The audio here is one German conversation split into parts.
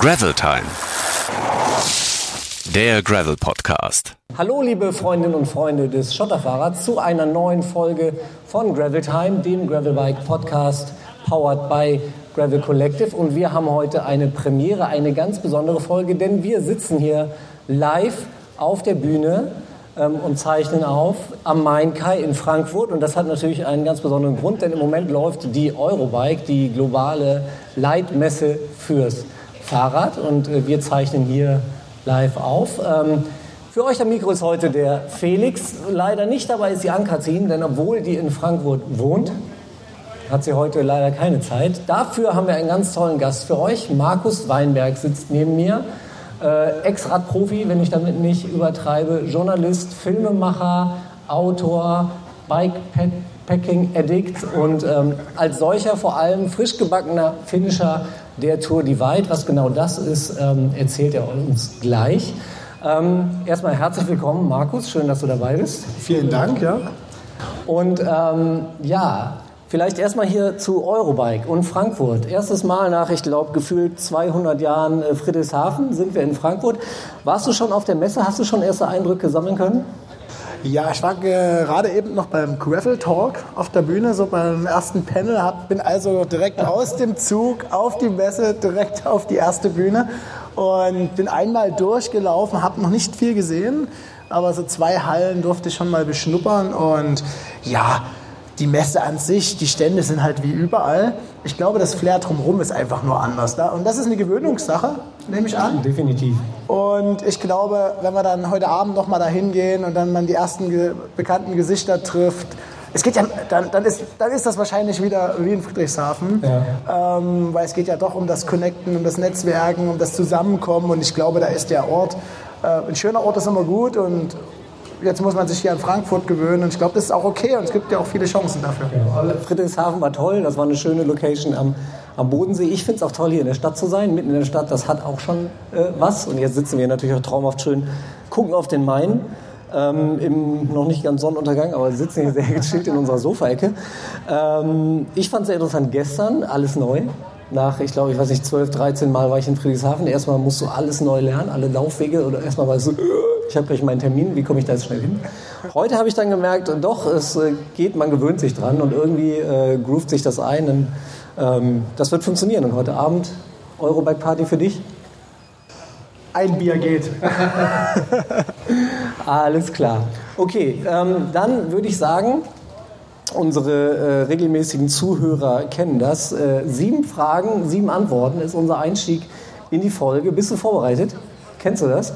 Gravel Time. Der Gravel Podcast. Hallo liebe Freundinnen und Freunde des Schotterfahrrads zu einer neuen Folge von Gravel Time, dem Gravelbike Podcast powered by Gravel Collective und wir haben heute eine Premiere, eine ganz besondere Folge, denn wir sitzen hier live auf der Bühne ähm, und zeichnen auf am Main Kai in Frankfurt. Und das hat natürlich einen ganz besonderen Grund, denn im Moment läuft die Eurobike, die globale Leitmesse fürs Fahrrad. Und äh, wir zeichnen hier live auf. Ähm, für euch am Mikro ist heute der Felix. Leider nicht dabei ist die Ankarzin, denn obwohl die in Frankfurt wohnt, hat sie heute leider keine Zeit. Dafür haben wir einen ganz tollen Gast für euch. Markus Weinberg sitzt neben mir. Äh, Ex-Radprofi, wenn ich damit nicht übertreibe, Journalist, Filmemacher, Autor, Bikepacking-Addict und ähm, als solcher vor allem frisch gebackener Finisher der Tour Divide. Was genau das ist, ähm, erzählt er uns gleich. Ähm, erstmal herzlich willkommen, Markus. Schön, dass du dabei bist. Vielen Dank, ja. Und ähm, ja, Vielleicht erstmal hier zu Eurobike und Frankfurt. Erstes Mal nach, ich glaube, gefühlt 200 Jahren äh, Friedrichshafen sind wir in Frankfurt. Warst du schon auf der Messe? Hast du schon erste Eindrücke sammeln können? Ja, ich war gerade eben noch beim Gravel Talk auf der Bühne, so beim ersten Panel, hab, bin also direkt aus dem Zug auf die Messe, direkt auf die erste Bühne und bin einmal durchgelaufen, habe noch nicht viel gesehen, aber so zwei Hallen durfte ich schon mal beschnuppern und ja, die Messe an sich, die Stände sind halt wie überall. Ich glaube, das Flair drumherum ist einfach nur anders. Da. Und das ist eine Gewöhnungssache, nehme ich an. Definitiv. Und ich glaube, wenn wir dann heute Abend nochmal dahin gehen und dann man die ersten ge bekannten Gesichter trifft, es geht ja, dann, dann, ist, dann ist das wahrscheinlich wieder wie in Friedrichshafen, ja. ähm, weil es geht ja doch um das Connecten, um das Netzwerken, um das Zusammenkommen und ich glaube, da ist der Ort, äh, ein schöner Ort ist immer gut und jetzt muss man sich hier an Frankfurt gewöhnen und ich glaube, das ist auch okay und es gibt ja auch viele Chancen dafür. Ja. Friedrichshafen war toll, das war eine schöne Location am, am Bodensee. Ich finde es auch toll, hier in der Stadt zu sein, mitten in der Stadt, das hat auch schon äh, was. Und jetzt sitzen wir natürlich auch traumhaft schön, gucken auf den Main. Ähm, im noch nicht ganz Sonnenuntergang, aber sitzen hier sehr gechillt in unserer Sofaecke. Ähm, ich fand es sehr interessant gestern, alles neu. Nach, ich glaube, ich weiß nicht, 12, 13 Mal war ich in Friedrichshafen. Erstmal musst du alles neu lernen, alle Laufwege oder erstmal weißt du, ich habe gleich meinen Termin, wie komme ich da jetzt schnell hin? Heute habe ich dann gemerkt, doch, es äh, geht, man gewöhnt sich dran und irgendwie äh, groovt sich das ein. Und, ähm, das wird funktionieren. Und heute Abend Eurobike Party für dich? Ein Bier geht. Alles klar. Okay, ähm, dann würde ich sagen, unsere äh, regelmäßigen Zuhörer kennen das. Äh, sieben Fragen, sieben Antworten ist unser Einstieg in die Folge. Bist du vorbereitet? Kennst du das?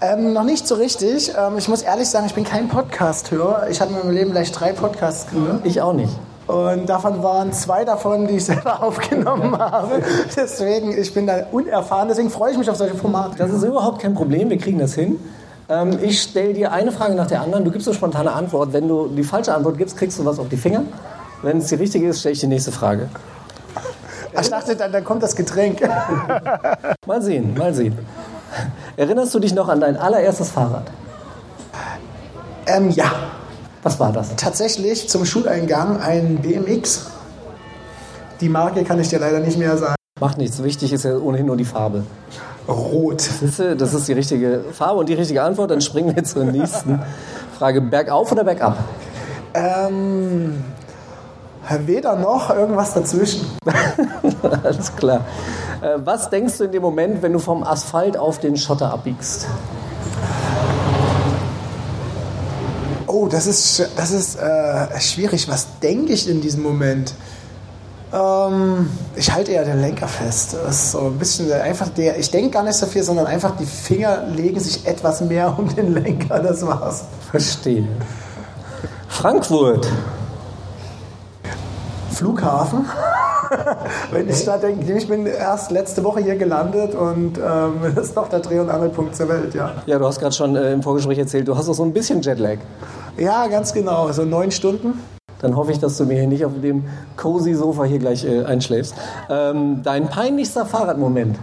Ähm, noch nicht so richtig. Ähm, ich muss ehrlich sagen, ich bin kein Podcast-Hörer. Ich hatte in meinem Leben gleich drei Podcasts gehört. Ich auch nicht. Und davon waren zwei davon, die ich selber aufgenommen habe. Deswegen, ich bin da unerfahren. Deswegen freue ich mich auf solche Formate. Das ist überhaupt kein Problem. Wir kriegen das hin. Ähm, ich stelle dir eine Frage nach der anderen. Du gibst eine spontane Antwort. Wenn du die falsche Antwort gibst, kriegst du was auf die Finger. Wenn es die richtige ist, stelle ich die nächste Frage. Ich dachte, dann, dann kommt das Getränk. mal sehen, mal sehen. Erinnerst du dich noch an dein allererstes Fahrrad? Ähm, ja. Was war das? Tatsächlich zum Schuleingang ein BMX. Die Marke kann ich dir leider nicht mehr sagen. Macht nichts. Wichtig ist ja ohnehin nur die Farbe. Rot. Das ist die richtige Farbe und die richtige Antwort. Dann springen wir zur nächsten Frage. Bergauf oder bergab? Ähm, weder noch, irgendwas dazwischen. Alles klar. Äh, was denkst du in dem Moment, wenn du vom Asphalt auf den Schotter abbiegst? Oh, das ist, das ist äh, schwierig. Was denke ich in diesem Moment? Ähm, ich halte eher den Lenker fest. Das ist so ein bisschen einfach der. Ich denke gar nicht so viel, sondern einfach die Finger legen sich etwas mehr um den Lenker. Das war's. Verstehe. Frankfurt. Flughafen. Wenn ich da denke, ich bin erst letzte Woche hier gelandet und ähm, das ist doch der Dreh- und Angelpunkt zur Welt, ja. Ja, du hast gerade schon äh, im Vorgespräch erzählt, du hast auch so ein bisschen Jetlag. Ja, ganz genau, so neun Stunden. Dann hoffe ich, dass du mir hier nicht auf dem cozy Sofa hier gleich äh, einschläfst. Ähm, dein peinlichster Fahrradmoment?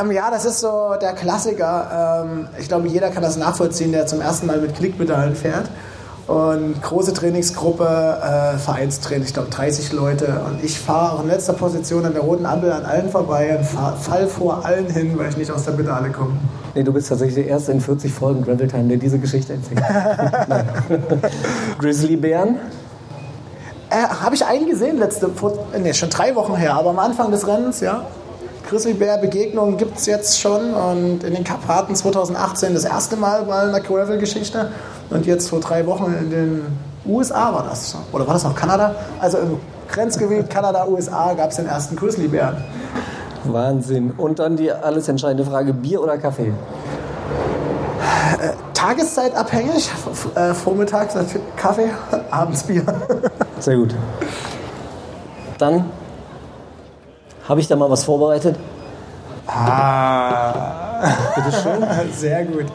Ähm, ja, das ist so der Klassiker. Ähm, ich glaube, jeder kann das nachvollziehen, der zum ersten Mal mit Klickpedalen fährt. Und große Trainingsgruppe, äh, Vereinstraining, ich glaube 30 Leute. Und ich fahre in letzter Position an der roten Ampel an allen vorbei und fahr, fall vor allen hin, weil ich nicht aus der Mitte alle komme. Nee, du bist tatsächlich der Erste in 40 Folgen Gravel Time, der diese Geschichte erzählt. Grizzlybären? Äh, Habe ich einen gesehen, letzte, vor, nee, schon drei Wochen her, aber am Anfang des Rennens, ja. Grizzlybär-Begegnungen gibt es jetzt schon und in den Karpaten 2018 das erste Mal mal eine Gravel-Geschichte und jetzt vor drei Wochen in den USA war das. Oder war das noch Kanada? Also im Grenzgebiet Kanada-USA gab es den ersten Grizzlybären. Wahnsinn. Und dann die alles entscheidende Frage: Bier oder Kaffee? Tageszeitabhängig, äh, vormittags Kaffee, abends Bier. Sehr gut. Dann habe ich da mal was vorbereitet. Ah, bitteschön. Sehr gut.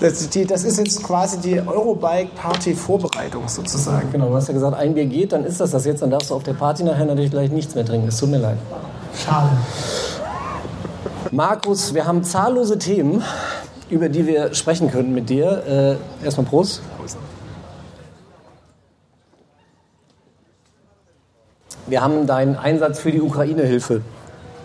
Das, ist die, das ist jetzt quasi die Eurobike-Party-Vorbereitung sozusagen. Genau, du hast ja gesagt, ein Bier geht, dann ist das das jetzt. Dann darfst du auf der Party nachher natürlich gleich nichts mehr trinken. Es tut mir leid. Schade. Markus, wir haben zahllose Themen, über die wir sprechen können mit dir. Äh, erstmal Prost. Wir haben deinen Einsatz für die Ukraine-Hilfe,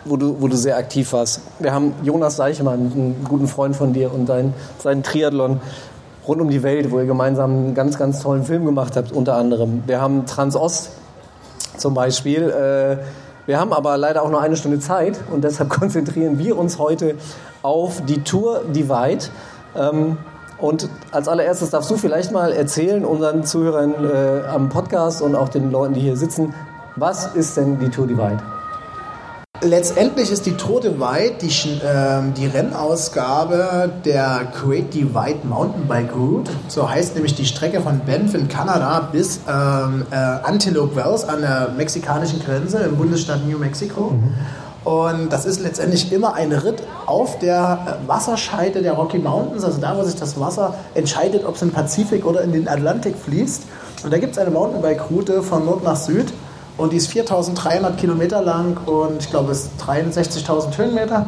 wo du, wo du sehr aktiv warst. Wir haben Jonas Seichemann, einen guten Freund von dir, und dein, seinen Triathlon rund um die Welt, wo ihr gemeinsam einen ganz, ganz tollen Film gemacht habt, unter anderem. Wir haben Transost zum Beispiel. Äh, wir haben aber leider auch nur eine Stunde Zeit und deshalb konzentrieren wir uns heute auf die Tour Divide. Ähm, und als allererstes darfst du vielleicht mal erzählen unseren Zuhörern äh, am Podcast und auch den Leuten, die hier sitzen, was ist denn die Tour Divide? Letztendlich ist die Tour Divide die, ähm, die Rennausgabe der Great Divide Mountainbike Route. So heißt nämlich die Strecke von Banff in Kanada bis ähm, äh, Antelope Wells an der mexikanischen Grenze im Bundesstaat New Mexico. Mhm. Und das ist letztendlich immer ein Ritt auf der äh, Wasserscheide der Rocky Mountains, also da, wo sich das Wasser entscheidet, ob es in den Pazifik oder in den Atlantik fließt. Und da gibt es eine Mountainbike-Route von Nord nach Süd. Und die ist 4300 Kilometer lang und ich glaube, es ist 63.000 Höhenmeter.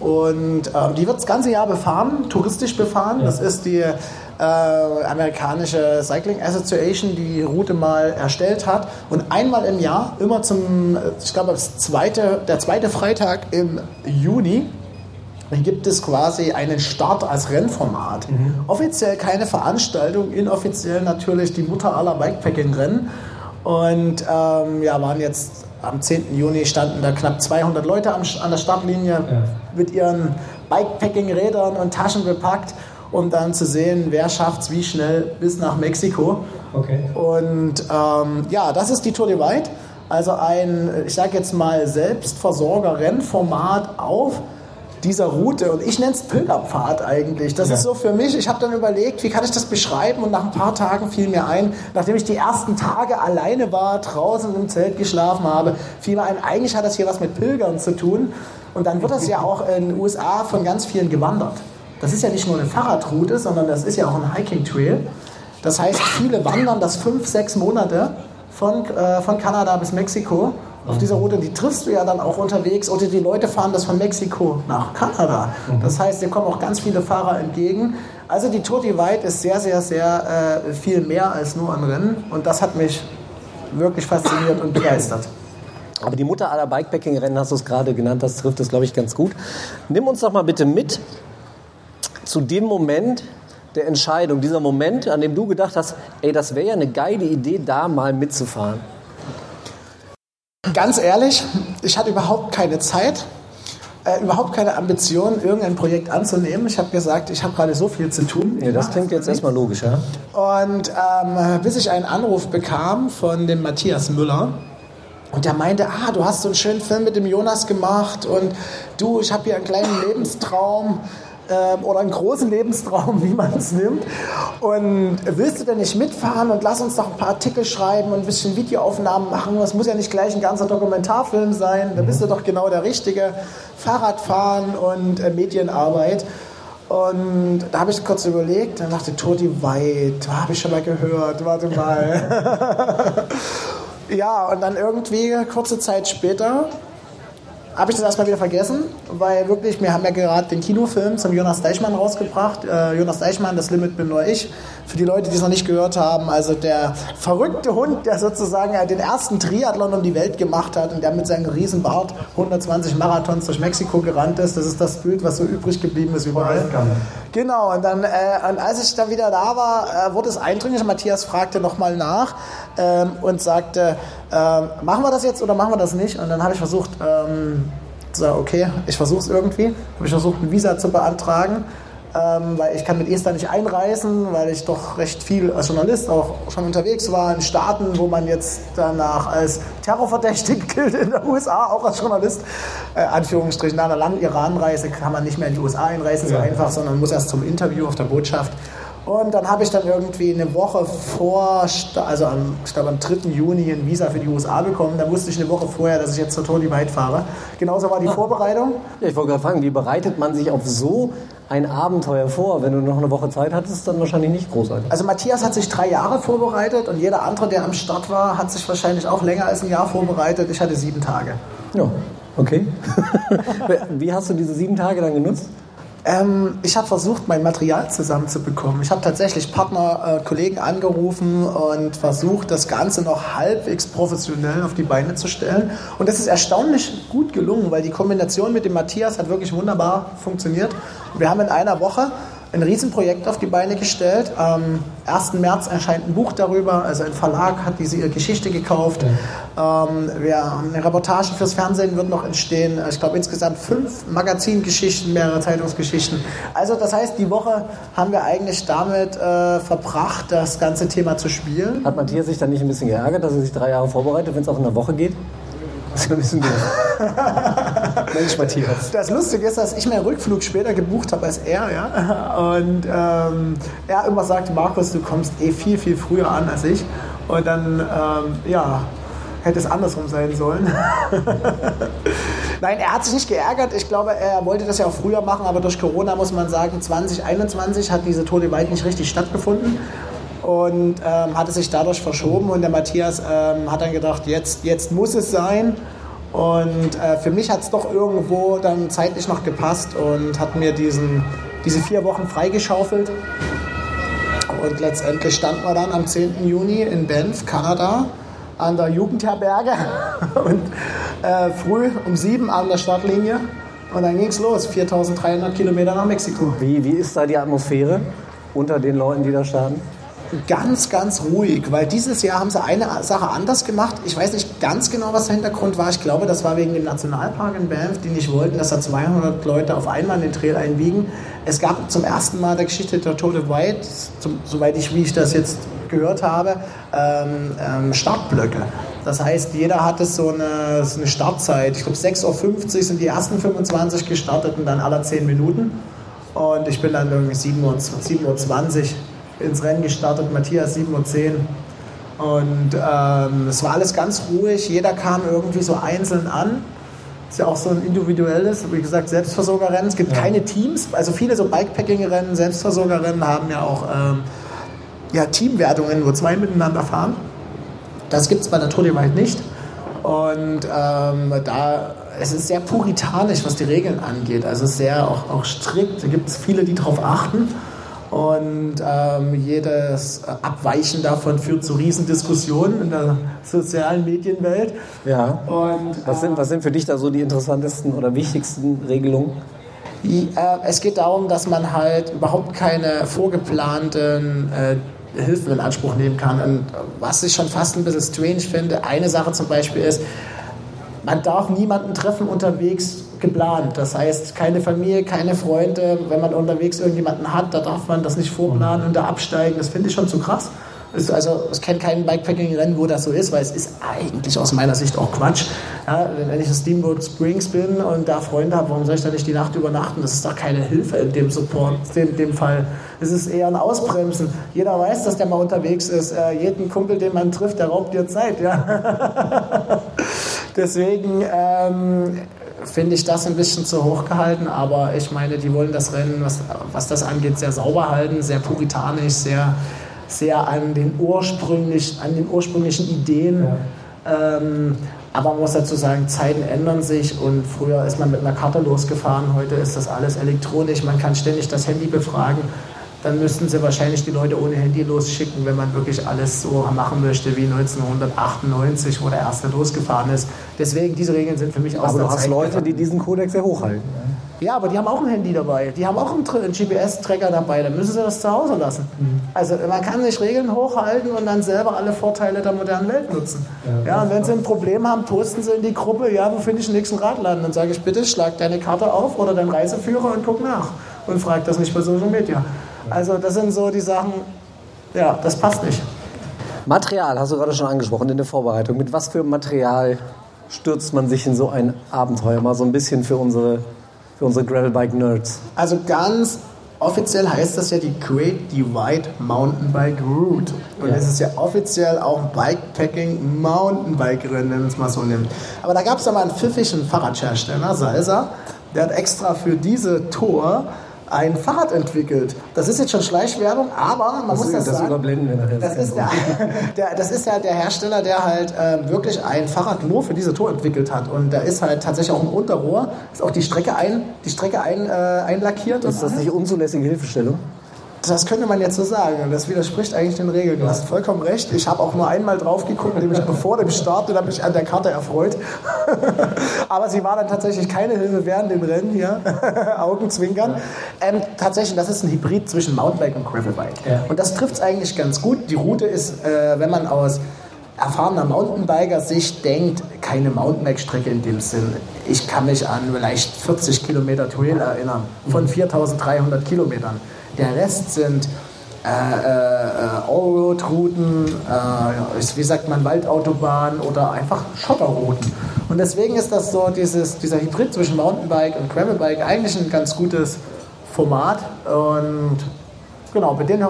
Und ähm, die wird das ganze Jahr befahren, touristisch befahren. Ja. Das ist die äh, amerikanische Cycling Association, die die Route mal erstellt hat. Und einmal im Jahr, immer zum, ich glaube, das zweite, der zweite Freitag im Juni, gibt es quasi einen Start als Rennformat. Mhm. Offiziell keine Veranstaltung, inoffiziell natürlich die Mutter aller Bikepacking-Rennen. Und ähm, ja, waren jetzt am 10. Juni standen da knapp 200 Leute am, an der Startlinie ja. mit ihren Bikepacking-Rädern und Taschen bepackt, um dann zu sehen, wer schafft es wie schnell bis nach Mexiko. Okay. Und ähm, ja, das ist die Tour de White. Also ein, ich sage jetzt mal, Selbstversorger-Rennformat auf dieser Route. Und ich nenne es Pilgerpfad eigentlich. Das ja. ist so für mich, ich habe dann überlegt, wie kann ich das beschreiben? Und nach ein paar Tagen fiel mir ein, nachdem ich die ersten Tage alleine war, draußen im Zelt geschlafen habe, fiel mir ein, eigentlich hat das hier was mit Pilgern zu tun. Und dann wird das ja auch in den USA von ganz vielen gewandert. Das ist ja nicht nur eine Fahrradroute, sondern das ist ja auch ein Hiking Trail. Das heißt, viele wandern das fünf, sechs Monate von, äh, von Kanada bis Mexiko auf dieser Route, die triffst du ja dann auch unterwegs oder die Leute fahren das von Mexiko nach Kanada. Mhm. Das heißt, dir kommen auch ganz viele Fahrer entgegen. Also die Tour Divide ist sehr, sehr, sehr äh, viel mehr als nur ein Rennen und das hat mich wirklich fasziniert und begeistert. Aber die Mutter aller Bikepacking-Rennen, hast du es gerade genannt, das trifft es, glaube ich, ganz gut. Nimm uns doch mal bitte mit zu dem Moment der Entscheidung, dieser Moment, an dem du gedacht hast, ey, das wäre ja eine geile Idee, da mal mitzufahren. Ganz ehrlich, ich hatte überhaupt keine Zeit, äh, überhaupt keine Ambition, irgendein Projekt anzunehmen. Ich habe gesagt, ich habe gerade so viel zu tun. Ja, das klingt jetzt erstmal logisch, ja. Und ähm, bis ich einen Anruf bekam von dem Matthias Müller, und der meinte, ah, du hast so einen schönen Film mit dem Jonas gemacht und du, ich habe hier einen kleinen Lebenstraum ähm, oder einen großen Lebenstraum, wie man es nimmt. Und willst du denn nicht mitfahren und lass uns doch ein paar Artikel schreiben und ein bisschen Videoaufnahmen machen? Das muss ja nicht gleich ein ganzer Dokumentarfilm sein. Da bist du doch genau der Richtige. Fahrradfahren und äh, Medienarbeit. Und da habe ich kurz überlegt, dann dachte Toti Weit, habe ich schon mal gehört, warte mal. ja, und dann irgendwie kurze Zeit später habe ich das erstmal wieder vergessen, weil wirklich, wir haben ja gerade den Kinofilm zum Jonas Deichmann rausgebracht. Äh, Jonas Deichmann, das Limit bin nur ich. Für die Leute, die es noch nicht gehört haben, also der verrückte Hund, der sozusagen den ersten Triathlon um die Welt gemacht hat und der mit seinem riesen Bart 120 Marathons durch Mexiko gerannt ist. Das ist das Bild, was so übrig geblieben ist überall. Genau, und dann, äh, und als ich dann wieder da war, äh, wurde es eindringlich. Matthias fragte nochmal nach ähm, und sagte, ähm, machen wir das jetzt oder machen wir das nicht? Und dann habe ich versucht, ähm, sagen, okay, ich versuche es irgendwie. Habe ich versucht, ein Visa zu beantragen ähm, weil ich kann mit Esther nicht einreisen, weil ich doch recht viel als Journalist auch schon unterwegs war in Staaten, wo man jetzt danach als terrorverdächtig gilt in den USA, auch als Journalist. Äh, Anführungsstrichen, nach einer langen Iran-Reise kann man nicht mehr in die USA einreisen, so ja. einfach, sondern muss erst zum Interview auf der Botschaft. Und dann habe ich dann irgendwie eine Woche vor, also am, ich glaube am 3. Juni ein Visa für die USA bekommen. Da wusste ich eine Woche vorher, dass ich jetzt zur Tony White fahre. Genauso war die ah. Vorbereitung. Ja, ich wollte gerade fragen, wie bereitet man sich auf so ein Abenteuer vor? Wenn du noch eine Woche Zeit hattest, dann wahrscheinlich nicht großartig. Also Matthias hat sich drei Jahre vorbereitet und jeder andere, der am Start war, hat sich wahrscheinlich auch länger als ein Jahr vorbereitet. Ich hatte sieben Tage. Ja, okay. wie hast du diese sieben Tage dann genutzt? Ähm, ich habe versucht, mein Material zusammenzubekommen. Ich habe tatsächlich Partner, äh, Kollegen angerufen und versucht, das Ganze noch halbwegs professionell auf die Beine zu stellen. Und das ist erstaunlich gut gelungen, weil die Kombination mit dem Matthias hat wirklich wunderbar funktioniert. Wir haben in einer Woche ein Riesenprojekt auf die Beine gestellt. Am 1. März erscheint ein Buch darüber, also ein Verlag hat diese Geschichte gekauft. Ähm, wir, eine Reportage fürs Fernsehen wird noch entstehen. Ich glaube insgesamt fünf Magazingeschichten, mehrere Zeitungsgeschichten. Also das heißt, die Woche haben wir eigentlich damit äh, verbracht, das ganze Thema zu spielen. Hat Matthias sich dann nicht ein bisschen geärgert, dass er sich drei Jahre vorbereitet, wenn es auch in einer Woche geht? Das ein bisschen Mensch, Matthias. Das Lustige ist, dass ich meinen Rückflug später gebucht habe als er, ja. Und ähm, er immer sagte, Markus, du kommst eh viel, viel früher an als ich. Und dann, ähm, ja, hätte es andersrum sein sollen. Nein, er hat sich nicht geärgert. Ich glaube, er wollte das ja auch früher machen, aber durch Corona muss man sagen, 2021 hat diese Tote Weit nicht richtig stattgefunden und ähm, hatte sich dadurch verschoben und der Matthias ähm, hat dann gedacht, jetzt, jetzt muss es sein. Und äh, für mich hat es doch irgendwo dann zeitlich noch gepasst und hat mir diesen, diese vier Wochen freigeschaufelt. Und letztendlich standen wir dann am 10. Juni in Banff, Kanada, an der Jugendherberge und äh, früh um sieben an der Startlinie. Und dann ging es los, 4300 Kilometer nach Mexiko. Wie, wie ist da die Atmosphäre unter den Leuten, die da starten? Ganz, ganz ruhig, weil dieses Jahr haben sie eine Sache anders gemacht. Ich weiß nicht ganz genau, was der Hintergrund war. Ich glaube, das war wegen dem Nationalpark in Banff, die nicht wollten, dass da 200 Leute auf einmal den Trail einbiegen. Es gab zum ersten Mal der Geschichte der Tote White, zum, soweit ich, wie ich das jetzt gehört habe, ähm, ähm, Startblöcke. Das heißt, jeder hatte so eine, so eine Startzeit. Ich glaube, 6.50 Uhr sind die ersten 25 gestartet und dann alle 10 Minuten. Und ich bin dann irgendwie 7.20 Uhr, 7 Uhr ins Rennen gestartet, Matthias 7 und 10. Und ähm, es war alles ganz ruhig, jeder kam irgendwie so einzeln an. Ist ja auch so ein individuelles, wie gesagt, Selbstversorgerrennen. Es gibt ja. keine Teams, also viele so Bikepacking-Rennen, Selbstversorgerrennen haben ja auch ähm, ja, Teamwertungen, wo zwei miteinander fahren. Das gibt es bei der Tour de Wald nicht. Und ähm, da es ist sehr puritanisch, was die Regeln angeht. Also sehr auch, auch strikt. Da gibt es viele, die darauf achten. Und ähm, jedes Abweichen davon führt zu Riesendiskussionen in der sozialen Medienwelt. Ja. Und, was, sind, was sind für dich da so die interessantesten oder wichtigsten Regelungen? Äh, es geht darum, dass man halt überhaupt keine vorgeplanten äh, Hilfen in Anspruch nehmen kann. Und was ich schon fast ein bisschen strange finde, eine Sache zum Beispiel ist, man darf niemanden treffen unterwegs geplant. Das heißt, keine Familie, keine Freunde. Wenn man unterwegs irgendjemanden hat, da darf man das nicht vorplanen und da absteigen. Das finde ich schon zu krass. Also ich kenne kein Bikepacking-Rennen, wo das so ist, weil es ist eigentlich aus meiner Sicht auch Quatsch. Ja, wenn ich in Steamboat Springs bin und da Freunde habe, warum soll ich da nicht die Nacht übernachten? Das ist doch keine Hilfe in dem Support, in dem Fall. Es ist eher ein Ausbremsen. Jeder weiß, dass der mal unterwegs ist. Äh, jeden Kumpel, den man trifft, der raubt dir Zeit. Ja? Deswegen ähm, finde ich das ein bisschen zu hoch gehalten, aber ich meine, die wollen das Rennen, was, was das angeht, sehr sauber halten, sehr puritanisch, sehr, sehr an, den ursprünglich, an den ursprünglichen Ideen. Ja. Ähm, Aber man muss dazu sagen, Zeiten ändern sich und früher ist man mit einer Karte losgefahren, heute ist das alles elektronisch, man kann ständig das Handy befragen. Dann müssten sie wahrscheinlich die Leute ohne Handy losschicken, wenn man wirklich alles so machen möchte wie 1998, wo der erste losgefahren ist. Deswegen, diese Regeln sind für mich aus Aber du hast Zeit Leute, die diesen Kodex sehr hochhalten. Ja, aber die haben auch ein Handy dabei. Die haben auch einen, Tr- einen GPS-Tracker dabei. Dann müssen sie das zu Hause lassen. Also man kann nicht Regeln hochhalten und dann selber alle Vorteile der modernen Welt nutzen. Ja, und wenn sie ein Problem haben, posten sie in die Gruppe, ja, wo finde ich den nächsten Radladen? Dann sage ich, bitte schlag deine Karte auf oder deinen Reiseführer und guck nach. Und frag das nicht bei Social Media. Also das sind so die Sachen, ja, das passt nicht. Material hast du gerade schon angesprochen in der Vorbereitung. Mit was für Material stürzt man sich in so ein Abenteuer? Mal so ein bisschen für unsere, für unsere Gravelbike-Nerds. Also ganz offiziell heißt das ja die Great Divide Mountainbike Route. Und Ja. es ist ja offiziell auch ein Bikepacking Mountainbike Rennen, wenn man es mal so nimmt. Aber da gab es ja mal einen pfiffischen Fahrradhersteller, Salsa, der hat extra für diese Tour ein Fahrrad entwickelt. Das ist jetzt schon Schleichwerbung, aber man muss das, das sagen. überblenden wir nachher. Das ist, der, der, das ist ja der Hersteller, der halt ähm, wirklich ein Fahrrad nur für diese Tour entwickelt hat. Und da ist halt tatsächlich auch ein Unterrohr, ist auch die Strecke, ein, die Strecke ein, äh, einlackiert. ist das nicht unzulässige Hilfestellung? Das könnte man jetzt so sagen. Das widerspricht eigentlich den Regeln. Du hast vollkommen recht. Ich habe auch nur einmal drauf geguckt, nämlich bevor dem Start, und habe mich an der Karte erfreut. Aber sie war dann tatsächlich keine Hilfe während dem Rennen hier. Augenzwinkern. Ähm, tatsächlich, das ist ein Hybrid zwischen Mountainbike und Gravelbike. Ja. Und das trifft es eigentlich ganz gut. Die Route ist, äh, wenn man aus erfahrener Mountainbiker-Sicht denkt, keine Mountainbike-Strecke in dem Sinn. Ich kann mich an vielleicht 40 Kilometer Trail erinnern, von 4300 Kilometern. Der Rest sind äh, äh, Allroad-Routen, äh, wie sagt man, Waldautobahnen oder einfach Schotterrouten. Und deswegen ist das so, dieses, dieser Hybrid zwischen Mountainbike und Gravelbike eigentlich ein ganz gutes Format. Und genau, mit den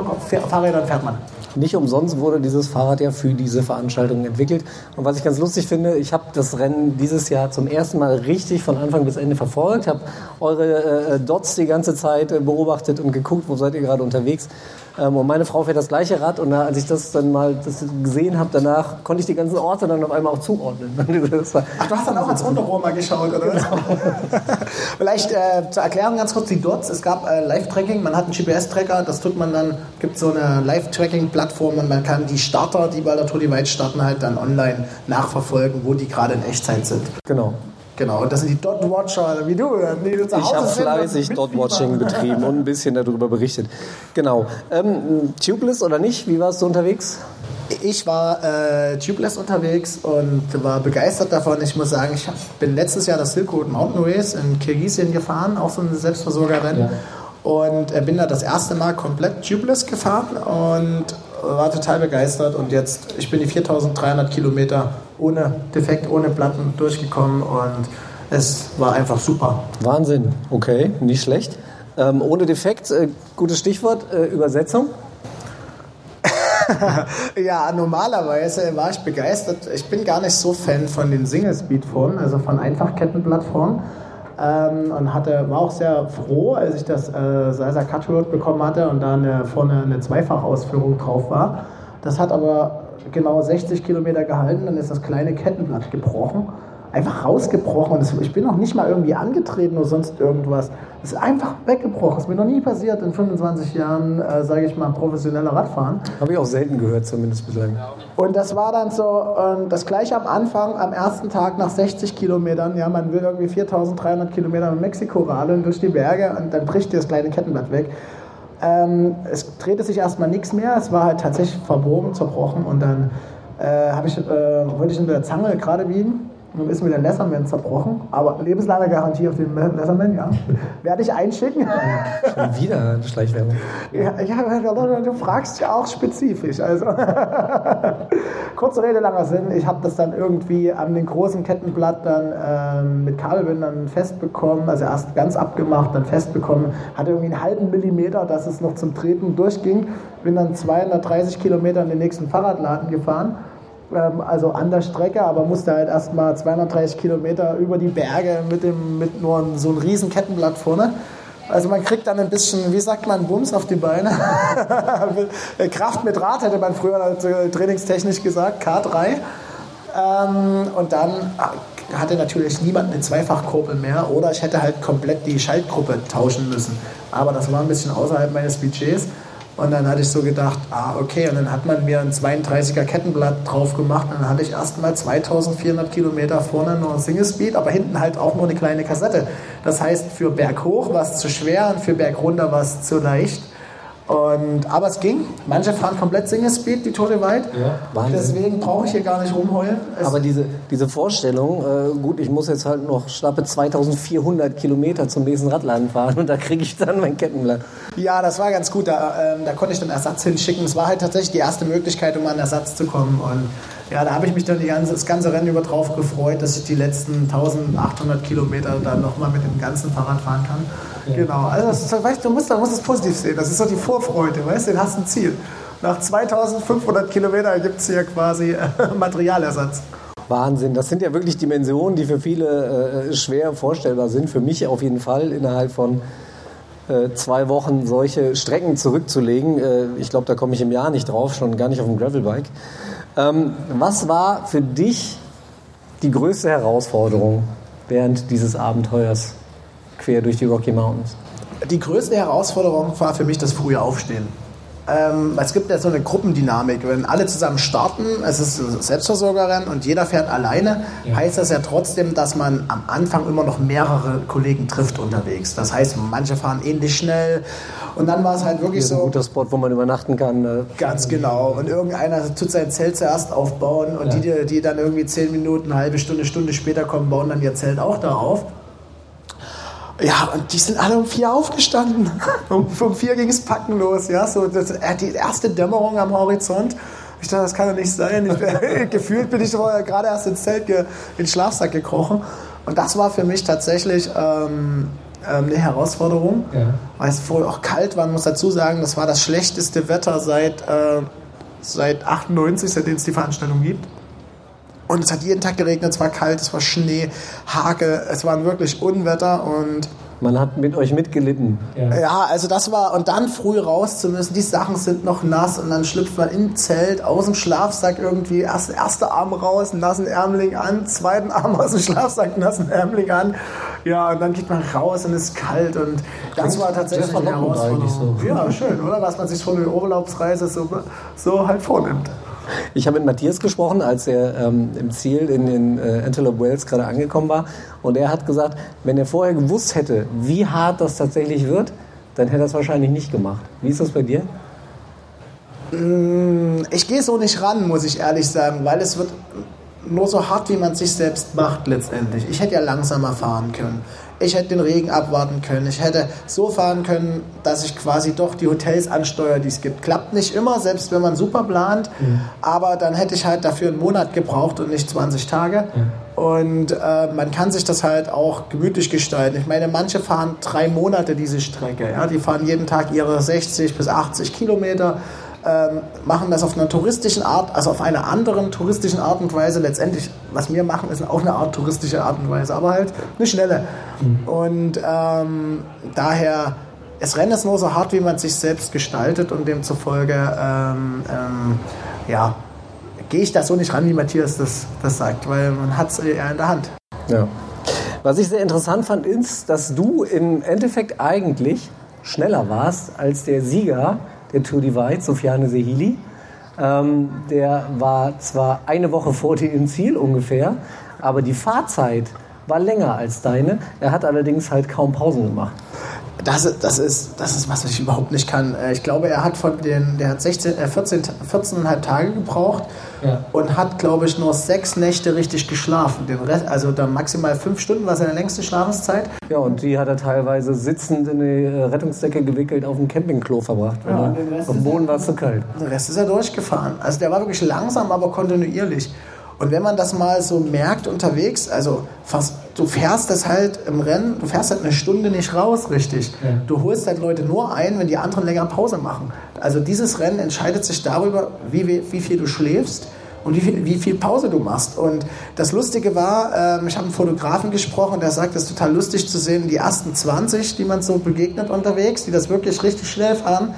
Fahrrädern fährt man. Nicht umsonst wurde dieses Fahrrad ja für diese Veranstaltung entwickelt. Und was ich ganz lustig finde, ich habe das Rennen dieses Jahr zum ersten Mal richtig von Anfang bis Ende verfolgt, habe eure äh, Dots die ganze Zeit äh, beobachtet und geguckt, wo seid ihr gerade unterwegs. Ähm, und meine Frau fährt das gleiche Rad und als ich das dann mal das gesehen habe, danach konnte ich die ganzen Orte dann auf einmal auch zuordnen. Ach, du hast dann auch ans Unterrohr mal geschaut, oder? was? Vielleicht äh, zur Erklärung ganz kurz die Dots. Es gab äh, Live-Tracking, man hat einen GPS-Tracker, das tut man dann, gibt so eine Live-Tracking-Plattform und man kann die Starter, die bei der Tour Divide starten, halt dann online nachverfolgen, wo die gerade in Echtzeit sind. genau. Genau, und das sind die Dot-Watcher, wie du. Ich habe fleißig. Dot-Watching betrieben und ein bisschen darüber berichtet. Genau. Ähm, tubeless oder nicht? Wie warst du unterwegs? Ich war äh, tubeless unterwegs und war begeistert davon. Ich muss sagen, ich hab, bin letztes Jahr das Silk Road Mountain Race in Kirgisien gefahren, auch so ein Selbstversorgerrennen. Ja. Und äh, bin da das erste Mal komplett tubeless gefahren und war total begeistert. Und jetzt, ich bin die 4300 Kilometer ohne Defekt, ohne Platten durchgekommen und es war einfach super. Wahnsinn. Okay, nicht schlecht. Ähm, ohne Defekt, äh, gutes Stichwort, äh, Übersetzung. Ja, normalerweise war ich begeistert. Ich bin gar nicht so Fan von den Single-Speed-Formen, also von Einfachkettenplattformen. Ähm, und hatte, war auch sehr froh, als ich das äh, Salsa Cutthroat bekommen hatte und da eine, vorne eine Zweifachausführung drauf war. Das hat aber genau 60 Kilometer gehalten, dann ist das kleine Kettenblatt gebrochen. Einfach rausgebrochen. Und das, ich bin noch nicht mal irgendwie angetreten oder sonst irgendwas. Es ist einfach weggebrochen. Das ist mir noch nie passiert in 25 Jahren, äh, sage ich mal, professioneller Radfahren. Habe ich auch selten gehört, zumindest bislang. Und das war dann so, ähm, das gleiche am Anfang, am ersten Tag nach 60 Kilometern. Ja, man will irgendwie 4300 Kilometer in Mexiko radeln durch die Berge und dann bricht dir das kleine Kettenblatt weg. Ähm, es drehte sich erstmal nichts mehr, es war halt tatsächlich verbogen, zerbrochen und dann äh, ich, äh, wollte ich mit der Zange gerade biegen. Dann ist mir der Lesserman zerbrochen, aber lebenslange Garantie auf den Lesserman, ja. Werde ich einschicken. Schon wieder eine Schleichwerbung. Ja, ja, du fragst ja auch spezifisch. Also. Kurze Rede, langer Sinn. Ich habe das dann irgendwie an den großen Kettenblatt dann ähm, mit Kabelbindern festbekommen. Also erst ganz abgemacht, dann festbekommen. Hatte irgendwie einen halben Millimeter, dass es noch zum Treten durchging. Bin dann 230 Kilometer in den nächsten Fahrradladen gefahren. Ähm, also an der Strecke, aber musste halt erstmal 230 Kilometer über die Berge mit, dem, mit nur so einem riesen Kettenblatt vorne. Also man kriegt dann ein bisschen, wie sagt man, Bums auf die Beine. Kraft mit Rad hätte man früher äh, trainingstechnisch gesagt, K3. Ähm, und dann hatte natürlich niemand eine Zweifachkurbel mehr oder ich hätte halt komplett die Schaltgruppe tauschen müssen. Aber das war ein bisschen außerhalb meines Budgets. Und dann hatte ich so gedacht, ah, okay, und dann hat man mir ein 32er Kettenblatt drauf gemacht und dann hatte ich erstmal 2400 Kilometer vorne nur Single Speed, aber hinten halt auch nur eine kleine Kassette. Das heißt, für Berg hoch war es zu schwer und für Berg runter war es zu leicht. Und, aber es ging. Manche fahren komplett Single Speed, die Tote Weit. Ja, Deswegen brauche ich hier gar nicht rumheulen. Es aber diese, diese Vorstellung, äh, gut, ich muss jetzt halt noch schlappe 2400 Kilometer zum nächsten Radladen fahren und da kriege ich dann mein Kettenblatt. Ja, das war ganz gut. Da, ähm, da konnte ich dann Ersatz hinschicken. Es war halt tatsächlich die erste Möglichkeit, um an Ersatz zu kommen. Und ja, da habe ich mich dann ganze, das ganze Rennen über drauf gefreut, dass ich die letzten 1800 Kilometer dann nochmal mit dem ganzen Fahrrad fahren kann. Ja. Genau, also das, weißt, du musst, du musst es positiv sehen. Das ist so die Vorfreude, weißt du, du hast ein Ziel. Nach 2500 Kilometern gibt es hier quasi äh, Materialersatz. Wahnsinn, das sind ja wirklich Dimensionen, die für viele äh, schwer vorstellbar sind. Für mich auf jeden Fall innerhalb von äh, zwei Wochen solche Strecken zurückzulegen. Äh, ich glaube, da komme ich im Jahr nicht drauf, schon gar nicht auf dem Gravelbike. Ähm, was war für dich die größte Herausforderung während dieses Abenteuers quer durch die Rocky Mountains? Die größte Herausforderung war für mich das frühe Aufstehen. Ähm, es gibt ja so eine Gruppendynamik. Wenn alle zusammen starten, es ist Selbstversorgerrennen und jeder fährt alleine, ja. heißt das ja trotzdem, dass man am Anfang immer noch mehrere Kollegen trifft unterwegs. Das heißt, manche fahren ähnlich schnell und dann war es halt wirklich so. Ein guter Spot, wo man übernachten kann. Ne? Ganz genau. Und irgendeiner tut sein Zelt zuerst aufbauen und ja. die, die dann irgendwie zehn Minuten, eine halbe Stunde, Stunde später kommen, bauen dann ihr Zelt auch da auf. Ja, und die sind alle um vier aufgestanden. um, um vier ging es packen los. Ja, so das, äh, die erste Dämmerung am Horizont. Ich dachte, das kann doch nicht sein. Ich, gefühlt bin ich gerade erst ins Zelt, in den Schlafsack gekrochen. Und das war für mich tatsächlich ähm, ähm, eine Herausforderung, ja. weil es vorher auch kalt war. Man muss dazu sagen, das war das schlechteste Wetter seit, äh, seit 98, seitdem es die Veranstaltung gibt. Und es hat jeden Tag geregnet, es war kalt, es war Schnee, Hake, es waren wirklich Unwetter und man hat mit euch mitgelitten. Ja. ja. also das war, und dann früh raus zu müssen, die Sachen sind noch nass und dann schlüpft man im Zelt, aus dem Schlafsack irgendwie, erst erster Arm raus, nassen Ärmling an, zweiten Arm aus dem Schlafsack, nassen Ärmling an. Ja, und dann geht man raus und es ist kalt und das war tatsächlich eine Herausforderung. So. Ja, schön, oder? Was man sich von der Urlaubsreise so, so halt vornimmt. Ich habe mit Matthias gesprochen, als er ähm, im Ziel in den äh, Antelope Wells gerade angekommen war. Und er hat gesagt, wenn er vorher gewusst hätte, wie hart das tatsächlich wird, dann hätte er es wahrscheinlich nicht gemacht. Wie ist das bei dir? Mm, ich gehe so nicht ran, muss ich ehrlich sagen, weil es wird nur so hart, wie man sich selbst macht letztendlich. Ich hätte ja langsamer fahren können. Ich hätte den Regen abwarten können. Ich hätte so fahren können, dass ich quasi doch die Hotels ansteuere, die es gibt. Klappt nicht immer, selbst wenn man super plant. Mhm. Aber dann hätte ich halt dafür einen Monat gebraucht und nicht 20 Tage. Mhm. Und äh, man kann sich das halt auch gemütlich gestalten. Ich meine, manche fahren drei Monate diese Strecke. Ja? Die fahren jeden Tag ihre 60 bis 80 Kilometer ähm, machen das auf einer touristischen Art, also auf einer anderen touristischen Art und Weise. Letztendlich, was wir machen, ist auch eine Art touristische Art und Weise, aber halt eine schnelle. Mhm. Und ähm, daher, es Rennen ist nur so hart, wie man es sich selbst gestaltet und demzufolge, ähm, ähm, ja, gehe ich da so nicht ran, wie Matthias das, das sagt, weil man hat es eher in der Hand. Ja. Was ich sehr interessant fand, ist, dass du im Endeffekt eigentlich schneller warst als der Sieger der Tour Divide, Sofiane Sehili. Ähm, der war zwar eine Woche vor dir im Ziel ungefähr, aber die Fahrzeit war länger als deine. Er hat allerdings halt kaum Pausen gemacht. Das, das, ist, das ist was, was ich überhaupt nicht kann. Äh, ich glaube, er hat von den, der hat 16, äh 14, 14,5 Tage gebraucht ja. und hat, glaube ich, nur sechs Nächte richtig geschlafen. Den Rest, also dann maximal fünf Stunden war seine längste Schlafenszeit. Ja, und die hat er teilweise sitzend in die äh, Rettungsdecke gewickelt auf dem Campingklo verbracht. Ja, auf dem Boden war es zu kalt. Den Rest ist er durchgefahren. Also der war wirklich langsam, aber kontinuierlich. Und wenn man das mal so merkt unterwegs, also fast, du fährst das halt im Rennen, du fährst halt eine Stunde nicht raus, richtig. Ja. Du holst halt Leute nur ein, wenn die anderen länger Pause machen. Also dieses Rennen entscheidet sich darüber, wie, wie viel du schläfst und wie viel, wie viel Pause du machst. Und das Lustige war, äh, ich habe einen Fotografen gesprochen, der sagt, es ist total lustig zu sehen, die ersten 20, die man so begegnet unterwegs, die das wirklich richtig schnell fahren,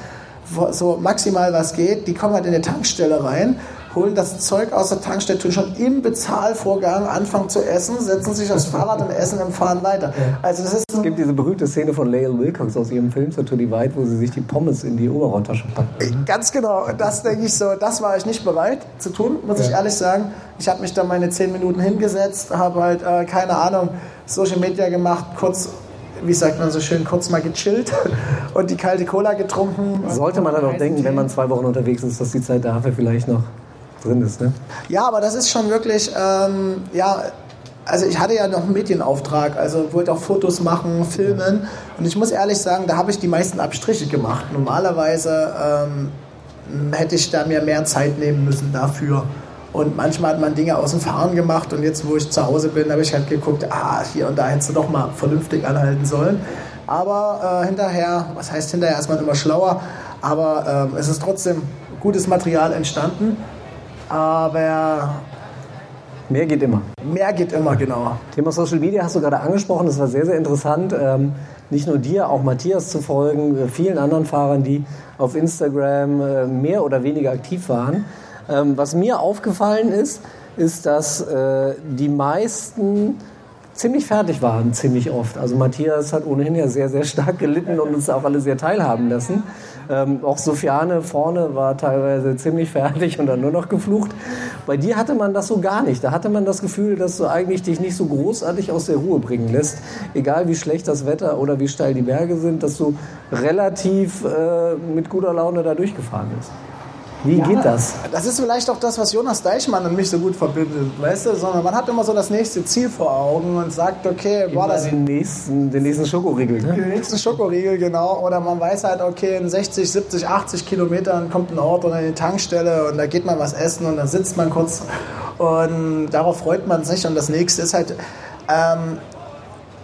so maximal was geht, die kommen halt in eine Tankstelle rein holen das Zeug aus der Tankstelle, tun schon im Bezahlvorgang anfangen zu essen, setzen sich aufs Fahrrad und essen und fahren weiter. Also das ist Es gibt diese berühmte Szene von Lael Wilcox aus ihrem Film zu Tony White, wo sie sich die Pommes in die Oberrohrtasche packt. Ganz genau, das denke ich so, das war ich nicht bereit zu tun, muss ich ehrlich sagen. Ich habe mich da meine zehn Minuten hingesetzt, habe halt, äh, keine Ahnung, Social Media gemacht, kurz, wie sagt man so schön, kurz mal gechillt und die kalte Cola getrunken. Sollte man dann auch denken, wenn man zwei Wochen unterwegs ist, dass die Zeit dafür vielleicht noch drin ist, ne? Ja, aber das ist schon wirklich, ähm, ja, also ich hatte ja noch einen Medienauftrag, also wollte auch Fotos machen, filmen. Und ich muss ehrlich sagen, da habe ich die meisten Abstriche gemacht. Normalerweise ähm, hätte ich da mir mehr Zeit nehmen müssen dafür. Und manchmal hat man Dinge aus dem Fahren gemacht und jetzt, wo ich zu Hause bin, habe ich halt geguckt, ah, hier und da hättest du doch mal vernünftig anhalten sollen. Aber äh, hinterher, was heißt hinterher, ist man immer schlauer, aber ähm, es ist trotzdem gutes Material entstanden. Aber Mehr geht immer. mehr geht immer, genau. Thema Social Media hast du gerade angesprochen, das war sehr, sehr interessant. Ähm, nicht nur dir, auch Matthias zu folgen, äh, vielen anderen Fahrern, die auf Instagram äh, mehr oder weniger aktiv waren. Ähm, was mir aufgefallen ist, ist, dass äh, die meisten ziemlich fertig waren, ziemlich oft. Also Matthias hat ohnehin ja sehr, sehr stark gelitten und uns auch alle sehr teilhaben lassen. Ähm, auch Sofiane vorne war teilweise ziemlich fertig und dann nur noch geflucht. Bei dir hatte man das so gar nicht. Da hatte man das Gefühl, dass du eigentlich dich nicht so großartig aus der Ruhe bringen lässt. Egal wie schlecht das Wetter oder wie steil die Berge sind, dass du relativ äh, mit guter Laune da durchgefahren bist. Wie geht das? Das ist vielleicht auch das, was Jonas Deichmann und mich so gut verbindet, weißt du? Sondern man hat immer so das nächste Ziel vor Augen und sagt, okay, war das den nächsten, den nächsten Schokoriegel, ne? den nächsten Schokoriegel, genau. Oder man weiß halt, okay, in 60, 70, 80 Kilometern kommt ein Ort oder eine Tankstelle und da geht man was essen und dann sitzt man kurz und darauf freut man sich. Und das nächste ist halt, ähm,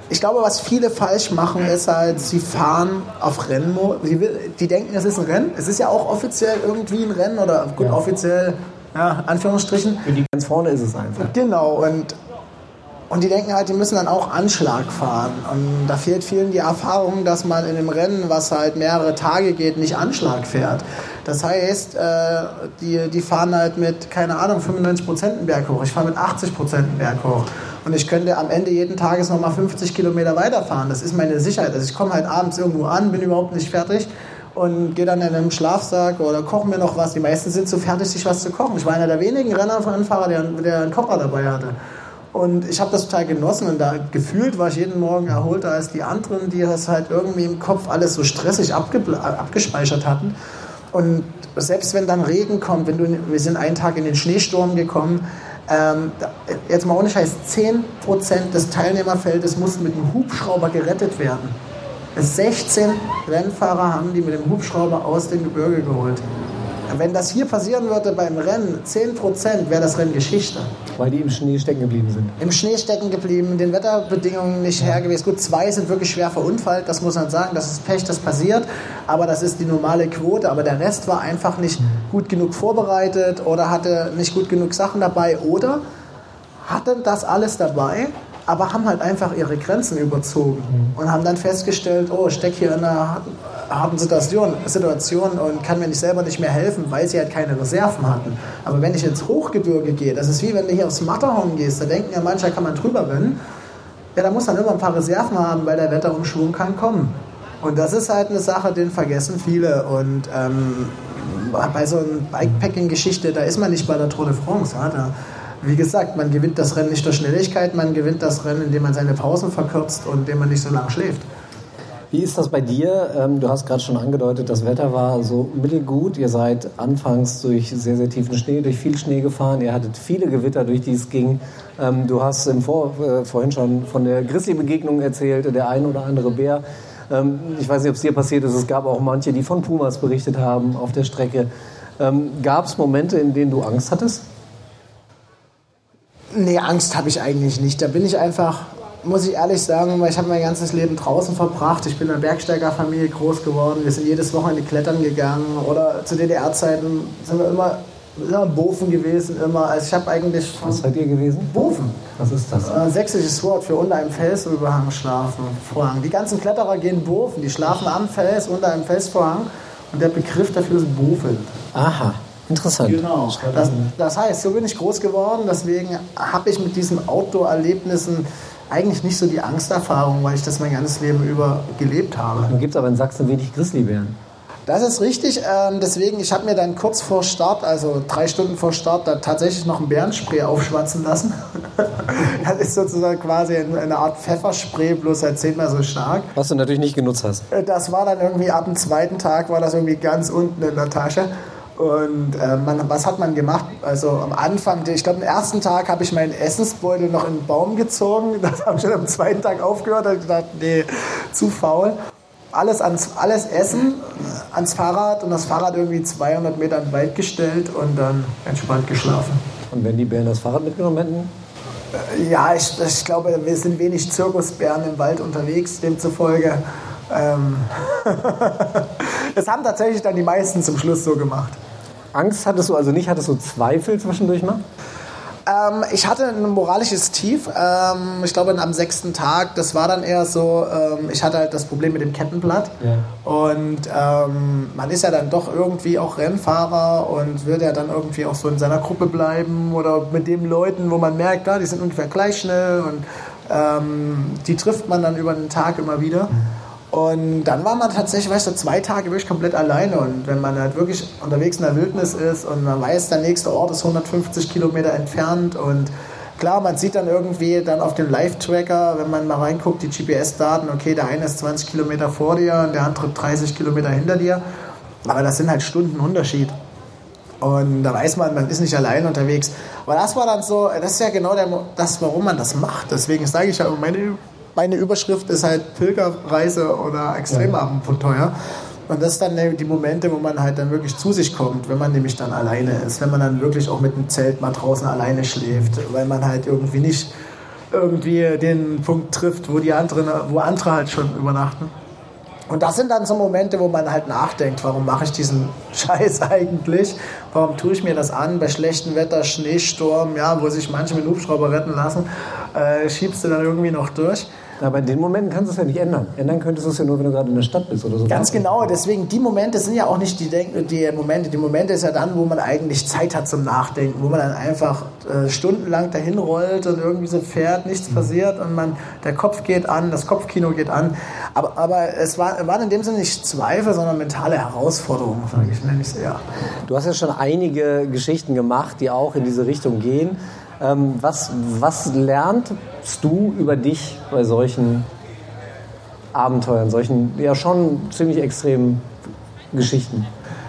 ich glaube, was viele falsch machen, ist halt, sie fahren auf Rennmodus. Die, die denken, es ist ein Rennen. Es ist ja auch offiziell irgendwie ein Rennen oder gut, Ja. offiziell, ja, Anführungsstrichen. Für die ganz vorne ist es einfach. Genau, und, und die denken halt, die müssen dann auch Anschlag fahren. Und da fehlt vielen die Erfahrung, dass man in einem Rennen, was halt mehrere Tage geht, nicht Anschlag fährt. Das heißt, äh, die, die fahren halt mit, keine Ahnung, 95% einen Berg hoch. Ich fahre mit 80% einen Berg hoch. Und ich könnte am Ende jeden Tages nochmal 50 Kilometer weiterfahren. Das ist meine Sicherheit. Also ich komme halt abends irgendwo an, bin überhaupt nicht fertig und gehe dann in einem Schlafsack oder koche mir noch was. Die meisten sind so fertig, sich was zu kochen. Ich war einer der wenigen Rennfahrer, der, der einen Kocher dabei hatte. Und ich habe das total genossen und da gefühlt war ich jeden Morgen erholter als die anderen, die das halt irgendwie im Kopf alles so stressig abgespeichert hatten. Und selbst wenn dann Regen kommt, wenn du, wir sind einen Tag in den Schneesturm gekommen, ähm, jetzt mal ohne Scheiß, 10% des Teilnehmerfeldes mussten mit einem Hubschrauber gerettet werden. 16 Rennfahrer haben die mit dem Hubschrauber aus dem Gebirge geholt. Wenn das hier passieren würde beim Rennen, 10% wäre das Rennen Geschichte Weil die im Schnee stecken geblieben sind. im Schnee stecken geblieben, den Wetterbedingungen nicht her gewesen. Gut, zwei sind wirklich schwer verunfallt, das muss man sagen, das ist Pech, das passiert, aber das ist die normale Quote. Aber der Rest war einfach nicht gut genug vorbereitet oder hatte nicht gut genug Sachen dabei oder hatten das alles dabei, aber haben halt einfach ihre Grenzen überzogen und haben dann festgestellt, oh, ich stecke hier in einer harten Situation, Situation und kann mir nicht selber nicht mehr helfen, weil sie halt keine Reserven hatten. Aber wenn ich ins Hochgebirge gehe, das ist wie wenn du hier aufs Matterhorn gehst, da denken ja mancher, kann man drüber rennen. Ja, da muss man immer ein paar Reserven haben, weil der Wetterumschwung kann kommen. Und das ist halt eine Sache, den vergessen viele. Und ähm, bei so einer Bikepacking-Geschichte, da ist man nicht bei der Tour de France. Ja? Da, wie gesagt, man gewinnt das Rennen nicht durch Schnelligkeit, man gewinnt das Rennen, indem man seine Pausen verkürzt und indem man nicht so lange schläft. Wie ist das bei dir? Ähm, du hast gerade schon angedeutet, das Wetter war so mittelgut. Ihr seid anfangs durch sehr, sehr tiefen Schnee, durch viel Schnee gefahren. Ihr hattet viele Gewitter, durch die es ging. Ähm, du hast im Vor äh, vorhin schon von der Grizzly-Begegnung erzählt, der ein oder andere Bär. Ähm, ich weiß nicht, ob es dir passiert ist. Es gab auch manche, die von Pumas berichtet haben auf der Strecke. Gab es Momente, in denen du Angst hattest? Nee, Angst habe ich eigentlich nicht. Da bin ich einfach, muss ich ehrlich sagen, weil ich habe mein ganzes Leben draußen verbracht. Ich bin in einer Bergsteigerfamilie groß geworden. Wir sind jedes Wochenende klettern gegangen. Oder zu DDR-Zeiten sind wir immer, immer im Bofen gewesen. Immer. Also ich habe eigentlich... Was seid ihr gewesen? Bofen. Was ist das? Ein sächsisches Wort für unter einem Felsüberhang schlafen. Vorhang. Die ganzen Kletterer gehen Bofen. Die schlafen am Fels, unter einem Felsvorhang. Und der Begriff dafür ist Bofen. Aha. Interessant. Genau. Das, das heißt, so bin ich groß geworden. Deswegen habe ich mit diesen Outdoor-Erlebnissen eigentlich nicht so die Angsterfahrung, weil ich das mein ganzes Leben über gelebt habe. Nun gibt es aber in Sachsen wenig Grizzlybären. Das ist richtig. Ähm, deswegen, ich habe mir dann kurz vor Start, also drei Stunden vor Start, da tatsächlich noch ein Bärenspray aufschwatzen lassen. das ist sozusagen quasi eine Art Pfefferspray, bloß halt zehnmal so stark. Was du natürlich nicht genutzt hast. Äh, Das war dann irgendwie ab dem zweiten Tag, war das irgendwie ganz unten in der Tasche. Und äh, man, was hat man gemacht? Also am Anfang, ich glaube, am ersten Tag habe ich meinen Essensbeutel noch in den Baum gezogen. Das habe ich schon am zweiten Tag aufgehört. Da habe ich gedacht, nee, zu faul. Alles, ans, alles Essen äh, ans Fahrrad und das Fahrrad irgendwie 200 Meter in den Wald gestellt und dann entspannt geschlafen. Und wenn die Bären das Fahrrad mitgenommen hätten? Ja, ich, ich glaube, wir sind wenig Zirkusbären im Wald unterwegs, demzufolge. Ähm das haben tatsächlich dann die meisten zum Schluss so gemacht. Angst hattest du also nicht? Hattest du Zweifel zwischendurch mal? Ähm, ich hatte ein moralisches Tief. Ähm, ich glaube, am sechsten Tag, das war dann eher so, ähm, ich hatte halt das Problem mit dem Kettenblatt. Ja. Und ähm, man ist ja dann doch irgendwie auch Rennfahrer und will ja dann irgendwie auch so in seiner Gruppe bleiben oder mit den Leuten, wo man merkt, ja, die sind ungefähr gleich schnell und ähm, die trifft man dann über den Tag immer wieder. Und dann war man tatsächlich, weißt du, zwei Tage wirklich komplett alleine. Und wenn man halt wirklich unterwegs in der Wildnis ist und man weiß, der nächste Ort ist 150 Kilometer entfernt und klar, man sieht dann irgendwie dann auf dem Live-Tracker, wenn man mal reinguckt, die GPS-Daten, okay, der eine ist 20 Kilometer vor dir und der andere 30 Kilometer hinter dir. Aber das sind halt Stunden Unterschied. Und da weiß man, man ist nicht allein unterwegs. Aber das war dann so, das ist ja genau der, das, warum man das macht. Deswegen sage ich ja, meine, meine Überschrift ist halt Pilgerreise oder Extremabenteuer. Und das sind dann die Momente, wo man halt dann wirklich zu sich kommt, wenn man nämlich dann alleine ist, wenn man dann wirklich auch mit dem Zelt mal draußen alleine schläft, weil man halt irgendwie nicht irgendwie den Punkt trifft, wo die anderen, wo andere halt schon übernachten. Und das sind dann so Momente, wo man halt nachdenkt, warum mache ich diesen Scheiß eigentlich? Warum tue ich mir das an bei schlechtem Wetter, Schneesturm, ja, wo sich manche mit Hubschrauber retten lassen, äh, schiebst du dann irgendwie noch durch. Aber in den Momenten kannst du es ja nicht ändern. Ändern könntest du es ja nur, wenn du gerade in der Stadt bist oder so. Ganz genau, deswegen die Momente sind ja auch nicht die, Denk die Momente. Die Momente ist ja dann, wo man eigentlich Zeit hat zum Nachdenken, wo man dann einfach äh, stundenlang dahin rollt und irgendwie so fährt, nichts passiert und man, der Kopf geht an, das Kopfkino geht an. Aber, aber es war, waren in dem Sinne nicht Zweifel, sondern mentale Herausforderungen, sage ich, nenne ich es eher. Du hast ja schon einige Geschichten gemacht, die auch in diese Richtung gehen. Ähm, was, was lernst du über dich bei solchen Abenteuern, solchen ja schon ziemlich extremen Geschichten?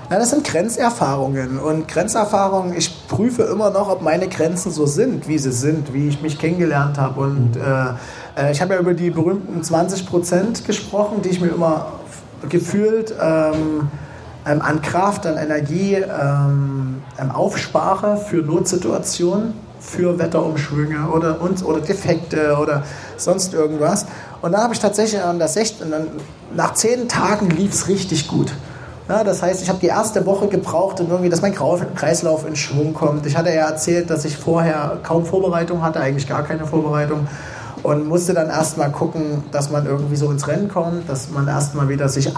Na, das sind Grenzerfahrungen und Grenzerfahrungen, ich prüfe immer noch, ob meine Grenzen so sind, wie sie sind, wie ich mich kennengelernt habe. Und äh, ich habe ja über die berühmten 20 Prozent gesprochen, die ich mir immer gefühlt ähm, ähm, an Kraft, an Energie ähm, aufspare für Notsituationen, für Wetterumschwünge oder, und, oder Defekte oder sonst irgendwas. Und dann habe ich tatsächlich an der 16, dann, nach zehn Tagen lief es richtig gut. Ja, das heißt, ich habe die erste Woche gebraucht, um irgendwie, dass mein Kreislauf in Schwung kommt. Ich hatte ja erzählt, dass ich vorher kaum Vorbereitung hatte, eigentlich gar keine Vorbereitung. Und musste dann erstmal gucken, dass man irgendwie so ins Rennen kommt, dass man erstmal wieder sich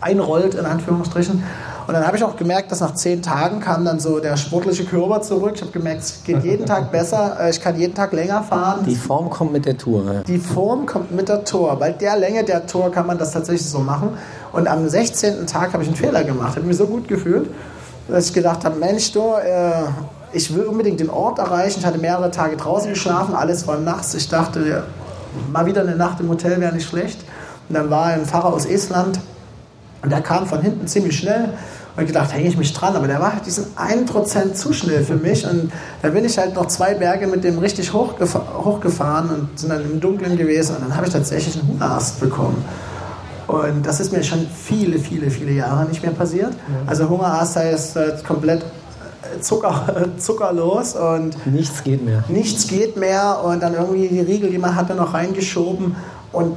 einrollt, in Anführungsstrichen. Und dann habe ich auch gemerkt, dass nach zehn Tagen kam dann so der sportliche Körper zurück. Ich habe gemerkt, es geht jeden Tag besser, ich kann jeden Tag länger fahren. Die Form kommt mit der Tour. Ja. Die Form kommt mit der Tour. Bei der Länge der Tour kann man das tatsächlich so machen. Und am 16. Tag habe ich einen Fehler gemacht. Habe mich so gut gefühlt, dass ich gedacht habe, Mensch, du, äh, ich will unbedingt den Ort erreichen. Ich hatte mehrere Tage draußen geschlafen, alles war nachts. Ich dachte, mal wieder eine Nacht im Hotel wäre nicht schlecht. Und dann war ein Fahrer aus Estland und der kam von hinten ziemlich schnell. Und ich gedacht, hänge ich mich dran, aber der war halt diesen 1% zu schnell für mich. Und da bin ich halt noch zwei Berge mit dem richtig hochgefa hochgefahren und sind dann im Dunkeln gewesen. Und dann habe ich tatsächlich einen Hungerast bekommen. Und das ist mir schon viele, viele, viele Jahre nicht mehr passiert. Also Hungerast heißt äh, komplett Zucker, zuckerlos und Nichts geht mehr. nichts geht mehr und dann irgendwie die Riegel, die man hatte, noch reingeschoben und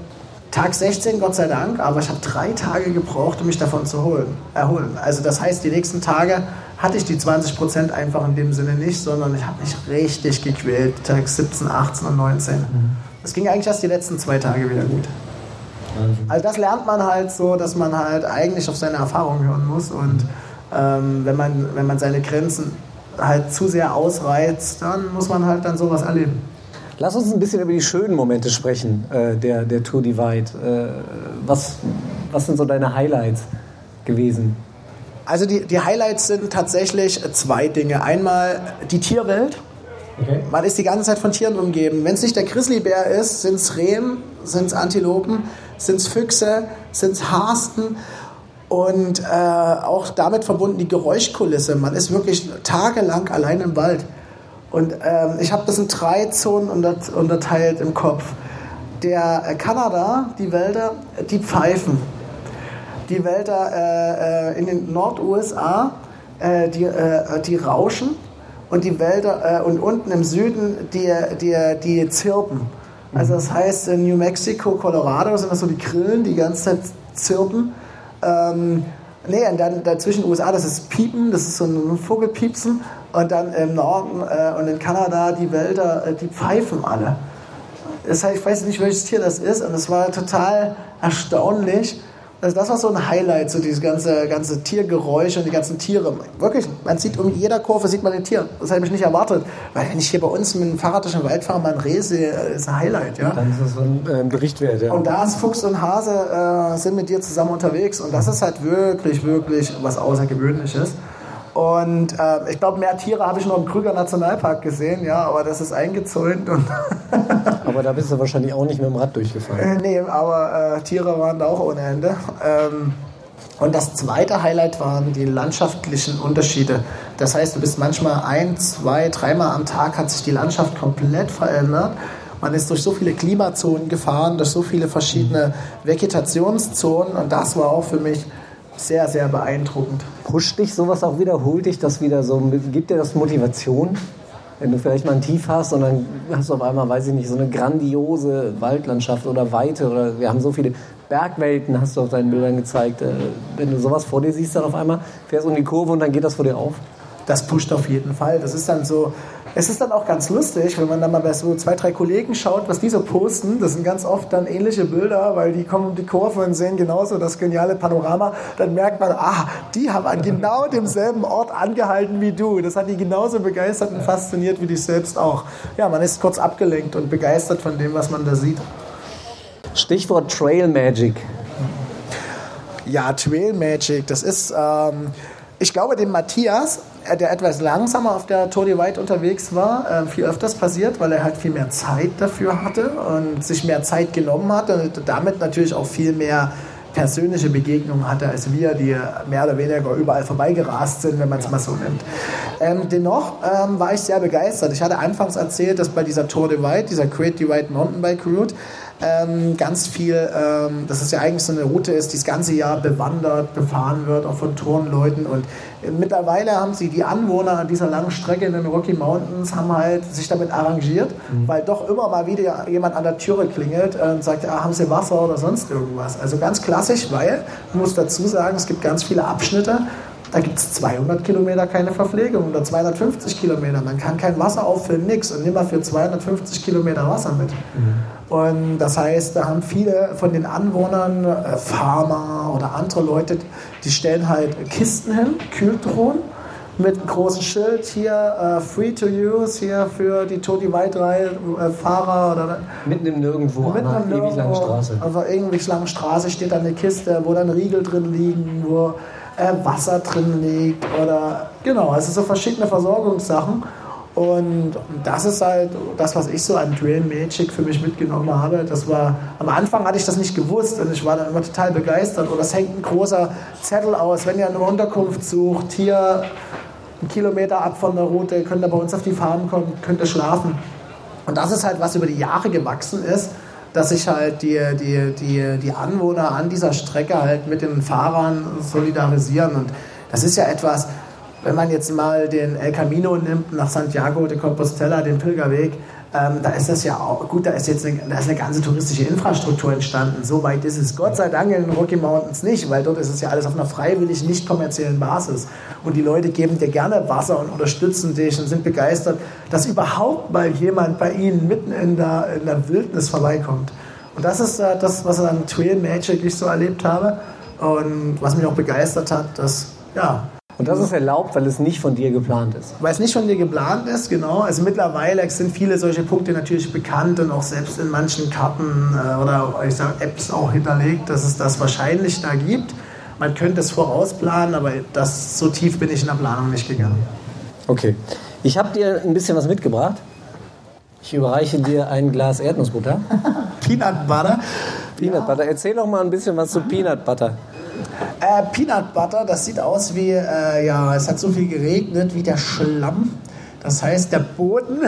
Tag 16, Gott sei Dank, aber ich habe drei Tage gebraucht, um mich davon zu holen, erholen. Also das heißt, die nächsten Tage hatte ich die 20 Prozent einfach in dem Sinne nicht, sondern ich habe mich richtig gequält, Tag 17, 18 und 19. Es ging eigentlich erst die letzten zwei Tage wieder gut. Also das lernt man halt so, dass man halt eigentlich auf seine Erfahrungen hören muss und ähm, wenn, man, wenn man seine Grenzen halt zu sehr ausreizt, dann muss man halt dann sowas erleben. Lass uns ein bisschen über die schönen Momente sprechen, äh, der, der Tour Divide. Äh, was, was sind so deine Highlights gewesen? Also die, die Highlights sind tatsächlich zwei Dinge. Einmal die Tierwelt. Okay. Man ist die ganze Zeit von Tieren umgeben. Wenn es nicht der Grizzlybär ist, sind es Rehen, sind es Antilopen, sind es Füchse, sind es Hasten und äh, auch damit verbunden die Geräuschkulisse. Man ist wirklich tagelang allein im Wald. Und ähm, ich habe das in drei Zonen unterteilt im Kopf. Der äh, Kanada, die Wälder, die pfeifen. Die Wälder äh, äh in den Nord-USA, äh, die, äh, die rauschen. Und die Wälder, und unten im Süden, die, die, die zirpen. Also das heißt, in New Mexico, Colorado sind das so die Grillen, die die ganze Zeit zirpen. Ähm, nee, und dann dazwischen USA, das ist Piepen, das ist so ein Vogelpiepsen. Und dann im Norden äh, und in Kanada die Wälder, äh, die pfeifen alle. Das heißt, ich weiß nicht, welches Tier das ist. Und es war total erstaunlich, also das war so ein Highlight, so dieses ganze, ganze Tiergeräusch und die ganzen Tiere. Wirklich, man sieht um jeder Kurve sieht man ein Tier. Das habe ich nicht erwartet. Weil wenn ich hier bei uns mit dem Fahrrad durch den Wald fahre, mal ein Reh sehe, ist ein Highlight. Ja? Dann ist das so ein äh, Bericht wert. Ja. Und da ist Fuchs und Hase äh, sind mit dir zusammen unterwegs. Und das ist halt wirklich, wirklich was Außergewöhnliches. Und äh, ich glaube, mehr Tiere habe ich noch im Krüger Nationalpark gesehen, ja, aber das ist eingezäunt. Aber da bist du wahrscheinlich auch nicht mit dem Rad durchgefahren. Äh, nee, aber äh, Tiere waren da auch ohne Ende. Ähm, und das zweite Highlight waren die landschaftlichen Unterschiede. Das heißt, du bist manchmal ein, zwei, dreimal am Tag hat sich die Landschaft komplett verändert. Man ist durch so viele Klimazonen gefahren, durch so viele verschiedene Vegetationszonen und das war auch für mich sehr, sehr beeindruckend. Pusht dich sowas auch wieder? Holt dich das wieder so? Gibt dir das Motivation? Wenn du vielleicht mal ein Tief hast und dann hast du auf einmal, weiß ich nicht, so eine grandiose Waldlandschaft oder Weite oder wir haben so viele Bergwelten, hast du auf deinen Bildern gezeigt. Äh, wenn du sowas vor dir siehst, dann auf einmal fährst du um die Kurve und dann geht das vor dir auf? Das pusht auf jeden Fall. Das ist dann so, es ist dann auch ganz lustig, wenn man dann mal bei so zwei, drei Kollegen schaut, was die so posten. Das sind ganz oft dann ähnliche Bilder, weil die kommen um die Kurve und sehen genauso das geniale Panorama. Dann merkt man, ah, die haben an genau demselben Ort angehalten wie du. Das hat die genauso begeistert und fasziniert wie dich selbst auch. Ja, man ist kurz abgelenkt und begeistert von dem, was man da sieht. Stichwort Trail Magic. Ja, Trail Magic, das ist, ähm, ich glaube, dem Matthias der etwas langsamer auf der Tour de White unterwegs war, äh, viel öfters passiert, weil er halt viel mehr Zeit dafür hatte und sich mehr Zeit genommen hat und damit natürlich auch viel mehr persönliche Begegnungen hatte als wir, die mehr oder weniger überall vorbeigerast sind, wenn man es mal so nimmt. Ähm, dennoch ähm, war ich sehr begeistert. Ich hatte anfangs erzählt, dass bei dieser Tour de White, dieser Great Divide Mountainbike Route, ähm, ganz viel, ähm, dass es ja eigentlich so eine Route ist, die das ganze Jahr bewandert, befahren wird, auch von Tourenleuten. Und mittlerweile haben sie die Anwohner an dieser langen Strecke in den Rocky Mountains haben halt sich damit arrangiert, mhm. weil doch immer mal wieder jemand an der Türe klingelt und sagt, ah, haben sie Wasser oder sonst irgendwas. Also ganz klassisch, weil, ich muss dazu sagen, es gibt ganz viele Abschnitte, da gibt es 200 Kilometer keine Verpflegung oder 250 Kilometer. Man kann kein Wasser auffüllen, nichts und nimm mal für 250 Kilometer Wasser mit. Mhm. Und das heißt, da haben viele von den Anwohnern, äh, Farmer oder andere Leute, die stellen halt Kisten hin, Kühltruhen mit einem großen Schild hier, uh, free to use, hier für die Toti Weidrei äh, Fahrer oder mitten im Nirgendwo, mitten einer ewig langen Straße. Also ewig langen Straße steht da eine Kiste, wo dann Riegel drin liegen, wo äh, Wasser drin liegt oder genau, also so verschiedene Versorgungssachen. Und das ist halt das, was ich so an Trail Magic für mich mitgenommen habe. Das war, am Anfang hatte ich das nicht gewusst und ich war dann immer total begeistert. Und das hängt ein großer Zettel aus, wenn ihr eine Unterkunft sucht, hier einen Kilometer ab von der Route, könnt ihr bei uns auf die Farm kommen, könnt ihr schlafen. Und das ist halt, was über die Jahre gewachsen ist dass sich halt die, die, die, die Anwohner an dieser Strecke halt mit den Fahrern solidarisieren. Und das ist ja etwas, wenn man jetzt mal den El Camino nimmt nach Santiago de Compostela, den Pilgerweg, ähm, da ist das ja auch, gut, da ist jetzt eine, da ist eine ganze touristische Infrastruktur entstanden. So weit ist es Gott sei Dank in den Rocky Mountains nicht, weil dort ist es ja alles auf einer freiwillig nicht kommerziellen Basis. Und die Leute geben dir gerne Wasser und unterstützen dich und sind begeistert, dass überhaupt mal jemand bei ihnen mitten in der, in der Wildnis vorbeikommt. Und das ist äh, das, was an Trail Magic ich so erlebt habe und was mich auch begeistert hat, dass ja, Und das ist erlaubt, weil es nicht von dir geplant ist. Weil es nicht von dir geplant ist, genau. Also mittlerweile sind viele solche Punkte natürlich bekannt und auch selbst in manchen Karten äh, oder ich sag, Apps auch hinterlegt, dass es das wahrscheinlich da gibt. Man könnte es vorausplanen, aber das, so tief bin ich in der Planung nicht gegangen. Okay. Ich habe dir ein bisschen was mitgebracht. Ich überreiche dir ein Glas Erdnussbutter. Peanut Butter. Peanut Butter. Erzähl doch mal ein bisschen was zu Peanut Butter. Äh, Peanut Butter, das sieht aus wie, äh, ja, es hat so viel geregnet wie der Schlamm. Das heißt, der Boden,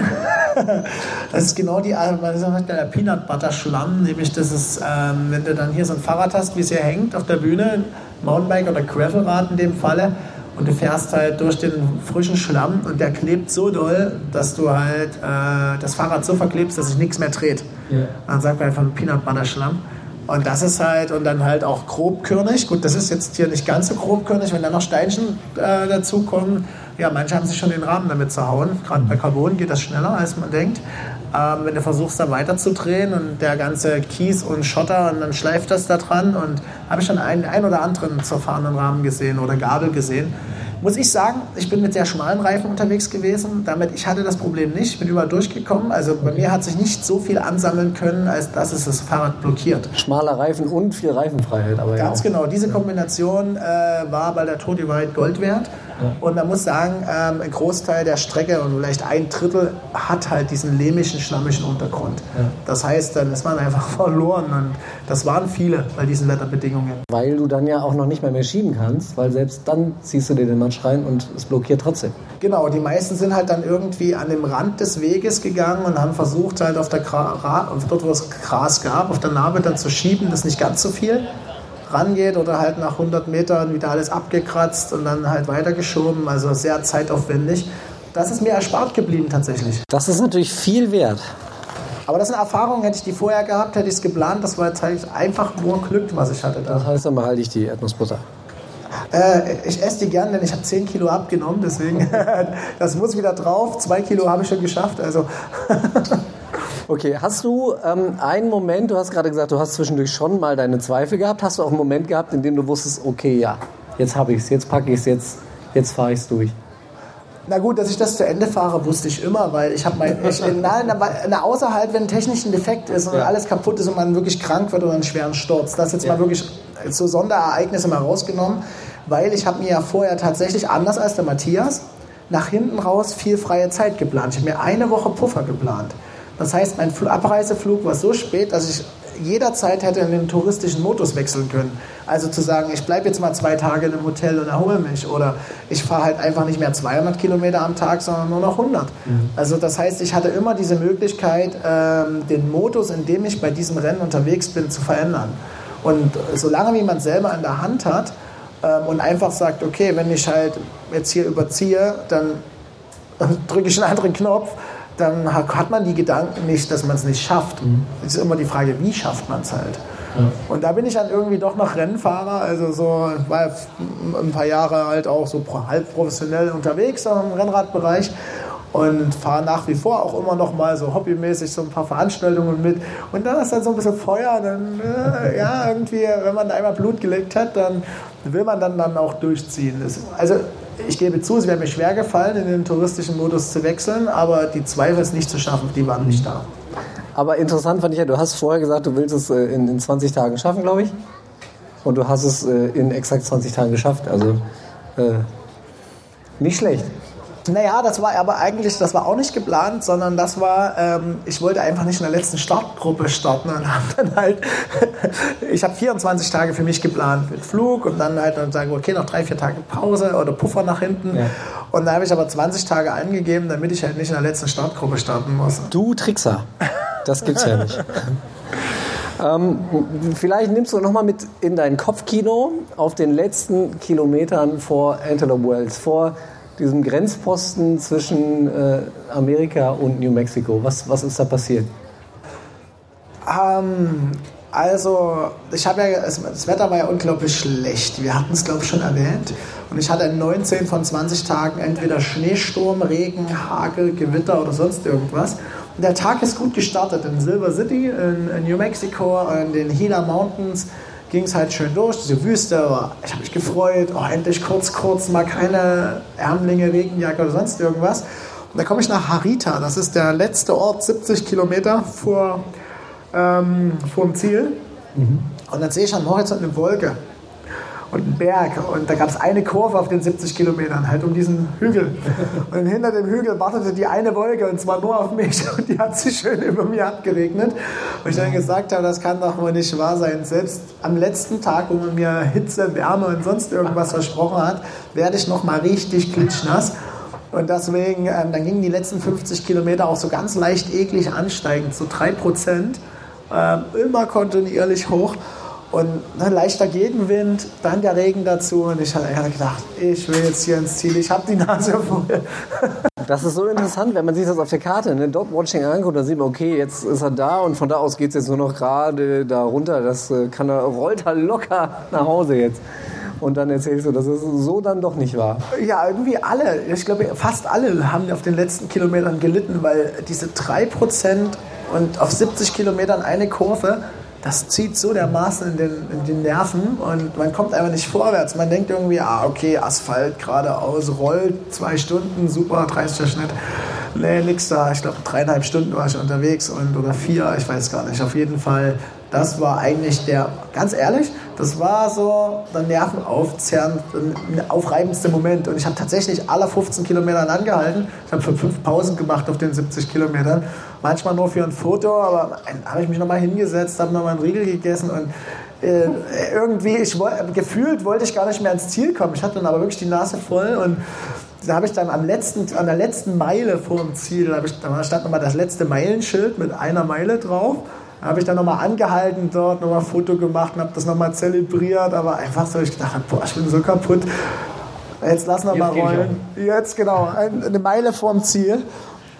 das ist genau die Art, man sagt der Peanut Butter Schlamm, nämlich das ist, ähm, wenn du dann hier so ein Fahrrad hast, wie es hier hängt auf der Bühne, Mountainbike oder Gravelrad in dem Falle, und du fährst halt durch den frischen Schlamm und der klebt so doll, dass du halt äh, das Fahrrad so verklebst, dass sich nichts mehr dreht. Ja. Dann sagt man einfach Peanut Butter Schlamm. Und das ist halt, und dann halt auch grobkörnig. Gut, das ist jetzt hier nicht ganz so grobkörnig, wenn da noch Steinchen äh, dazukommen. Ja, manche haben sich schon den Rahmen damit zerhauen. Gerade bei Carbon geht das schneller, als man denkt. Ähm, wenn du versuchst, da weiterzudrehen und der ganze Kies und Schotter und dann schleift das da dran. Und habe ich schon einen, einen oder anderen zerfahrenen Rahmen gesehen oder Gabel gesehen muss ich sagen, ich bin mit sehr schmalen Reifen unterwegs gewesen. Damit, ich hatte das Problem nicht, ich bin überall durchgekommen. Also bei mir hat sich nicht so viel ansammeln können, als dass es das Fahrrad blockiert. Schmaler Reifen und viel Reifenfreiheit. Aber Ganz ja genau, diese Kombination äh, war bei der Tour Divide Gold wert. Und man muss sagen, ähm, ein Großteil der Strecke und vielleicht ein Drittel hat halt diesen lehmischen, schlammischen Untergrund. Das heißt, dann ist man einfach verloren. Und das waren viele bei diesen Wetterbedingungen. Weil du dann ja auch noch nicht mehr, mehr schieben kannst, weil selbst dann ziehst du dir den Matsch rein und es blockiert trotzdem. Genau, die meisten sind halt dann irgendwie an dem Rand des Weges gegangen und haben versucht, halt auf der Gra dort, wo es Gras gab, auf der Narbe dann zu schieben. Das ist nicht ganz so viel rangeht oder halt nach 100 Metern wieder alles abgekratzt und dann halt weitergeschoben. Also sehr zeitaufwendig. Das ist mir erspart geblieben tatsächlich. Das ist natürlich viel wert. Aber das sind Erfahrungen, hätte ich die vorher gehabt, hätte ich es geplant. Das war jetzt halt einfach nur Glück, was ich hatte da. Das heißt, dann behalte ich die Erdnussbutter. Äh, ich esse die gern, denn ich habe 10 Kilo abgenommen, deswegen das muss wieder drauf. 2 Kilo habe ich schon geschafft. Also Okay, hast du ähm, einen Moment, du hast gerade gesagt, du hast zwischendurch schon mal deine Zweifel gehabt. Hast du auch einen Moment gehabt, in dem du wusstest, okay, ja, jetzt habe ich es, jetzt packe ich es, jetzt, jetzt fahre ich es durch? Na gut, dass ich das zu Ende fahre, wusste ich immer, weil ich habe mein. Ich, na, na, außer halt, wenn technisch ein Defekt ist und ja. alles kaputt ist und man wirklich krank wird oder einen schweren Sturz. Das jetzt ja. mal wirklich so Sonderereignisse mal rausgenommen, weil ich habe mir ja vorher tatsächlich, anders als der Matthias, nach hinten raus viel freie Zeit geplant. Ich habe mir eine Woche Puffer geplant. Das heißt, mein Abreiseflug war so spät, dass ich jederzeit hätte in den touristischen Modus wechseln können. Also zu sagen, ich bleibe jetzt mal zwei Tage in einem Hotel und erhole mich. Oder ich fahre halt einfach nicht mehr 200 Kilometer am Tag, sondern nur noch 100. Mhm. Also das heißt, ich hatte immer diese Möglichkeit, ähm, den Modus, in dem ich bei diesem Rennen unterwegs bin, zu verändern. Und solange wie man selber in der Hand hat ähm, und einfach sagt, okay, wenn ich halt jetzt hier überziehe, dann drücke ich einen anderen Knopf dann hat man die Gedanken nicht, dass man es nicht schafft. Mhm. Es ist immer die Frage, wie schafft man es halt. Ja. Und da bin ich dann irgendwie doch noch Rennfahrer, also so war ein paar Jahre halt auch so halb professionell unterwegs im Rennradbereich und fahre nach wie vor auch immer noch mal so hobbymäßig so ein paar Veranstaltungen mit. Und da ist dann so ein bisschen Feuer, dann äh, ja irgendwie, wenn man einmal Blut gelegt hat, dann will man dann, dann auch durchziehen. Das, also ich gebe zu, es wäre mir schwer gefallen, in den touristischen Modus zu wechseln, aber die Zweifel, es nicht zu schaffen, die waren nicht da. Aber interessant fand ich ja, du hast vorher gesagt, du willst es äh, in, in 20 Tagen schaffen, glaube ich. Und du hast es äh, in exakt 20 Tagen geschafft. Also äh, nicht schlecht. Naja, das war aber eigentlich, das war auch nicht geplant, sondern das war, ähm, ich wollte einfach nicht in der letzten Startgruppe starten und habe dann halt, ich habe 24 Tage für mich geplant mit Flug und dann halt dann sagen, okay, noch drei, vier Tage Pause oder Puffer nach hinten. Ja. Und da habe ich aber 20 Tage angegeben, damit ich halt nicht in der letzten Startgruppe starten muss. Du Trickser, das gibt's ja nicht. Ähm, vielleicht nimmst du nochmal mit in dein Kopfkino auf den letzten Kilometern vor Antelope Wells, vor diesem Grenzposten zwischen äh, Amerika und New Mexico? Was, was ist da passiert? Ähm, also, ich habe ja, das Wetter war ja unglaublich schlecht. Wir hatten es, glaube ich, schon erwähnt. Und ich hatte in 19 von 20 Tagen entweder Schneesturm, Regen, Hagel, Gewitter oder sonst irgendwas. Und der Tag ist gut gestartet in Silver City, in, in New Mexico, in den Gila Mountains ging es halt schön durch, diese Wüste, aber ich habe mich gefreut, oh, endlich kurz, kurz, mal keine Ärmlinge, Regenjacke oder sonst irgendwas. Und dann komme ich nach Harita, das ist der letzte Ort, 70 Kilometer vor, ähm, vor dem Ziel. Mhm. Und dann sehe ich am Horizont eine Wolke und einen Berg. Und da gab es eine Kurve auf den 70 Kilometern, halt um diesen Hügel. Und hinter dem Hügel wartete die eine Wolke und zwar nur auf mich. Und die hat sich schön über mir abgeregnet. Und ich dann gesagt habe, das kann doch wohl nicht wahr sein. Selbst am letzten Tag, wo man mir Hitze, Wärme und sonst irgendwas versprochen hat, werde ich noch mal richtig klitschnass. Und deswegen, ähm, dann gingen die letzten 50 Kilometer auch so ganz leicht eklig ansteigend, so 3 Prozent, ähm, immer kontinuierlich hoch. Und ein leichter Gegenwind, dann der Regen dazu. Und ich habe gedacht, ich will jetzt hier ins Ziel, ich habe die Nase voll. Das ist so interessant, wenn man sich das auf der Karte, ne, Dog-Watching anguckt, dann sieht man, okay, jetzt ist er da und von da aus geht es jetzt nur noch gerade da runter. Das äh, kann er, rollt er locker nach Hause jetzt. Und dann erzählst du, dass es so dann doch nicht war. Ja, irgendwie alle, ich glaube fast alle haben auf den letzten Kilometern gelitten, weil diese 3% und auf 70 Kilometern eine Kurve, das zieht so dermaßen in den, in den Nerven und man kommt einfach nicht vorwärts. Man denkt irgendwie, ah, okay, Asphalt geradeaus, rollt, zwei Stunden, super, 30er Schnitt. Nee, nix da. Ich glaube, dreieinhalb Stunden war ich unterwegs und, oder vier, ich weiß gar nicht. Auf jeden Fall, das war eigentlich der, ganz ehrlich, das war so der nervenaufzerrend, aufreibendste Moment. Und ich habe tatsächlich alle 15 Kilometern angehalten. Ich habe fünf Pausen gemacht auf den 70 Kilometern. Manchmal nur für ein Foto, aber dann habe ich mich nochmal hingesetzt, habe nochmal einen Riegel gegessen und äh, irgendwie, ich, gefühlt wollte ich gar nicht mehr ans Ziel kommen. Ich hatte dann aber wirklich die Nase voll und da habe ich dann am letzten, an der letzten Meile vor dem Ziel, da, ich, da stand nochmal das letzte Meilenschild mit einer Meile drauf. Habe ich dann nochmal angehalten dort, nochmal ein Foto gemacht und habe das nochmal zelebriert. Aber einfach so, ich gedacht, boah, ich bin so kaputt. Jetzt lassen wir mal rollen. Jetzt, genau, eine Meile vorm Ziel.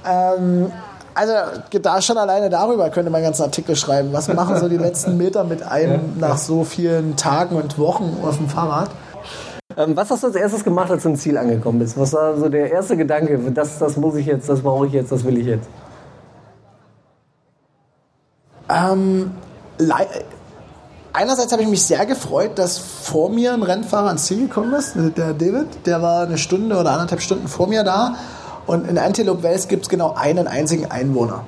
Ähm, also da schon alleine darüber könnte man einen ganzen Artikel schreiben. Was machen so die letzten Meter mit einem nach so vielen Tagen und Wochen auf dem Fahrrad? Ähm, was hast du als erstes gemacht, als du im Ziel angekommen bist? Was war so der erste Gedanke? Das, das muss ich jetzt, das brauche ich jetzt, das will ich jetzt. Ähm, einerseits habe ich mich sehr gefreut, dass vor mir ein Rennfahrer ans Ziel gekommen ist, der David. Der war eine Stunde oder anderthalb Stunden vor mir da. Und in Antelope Wells gibt es genau einen einzigen Einwohner.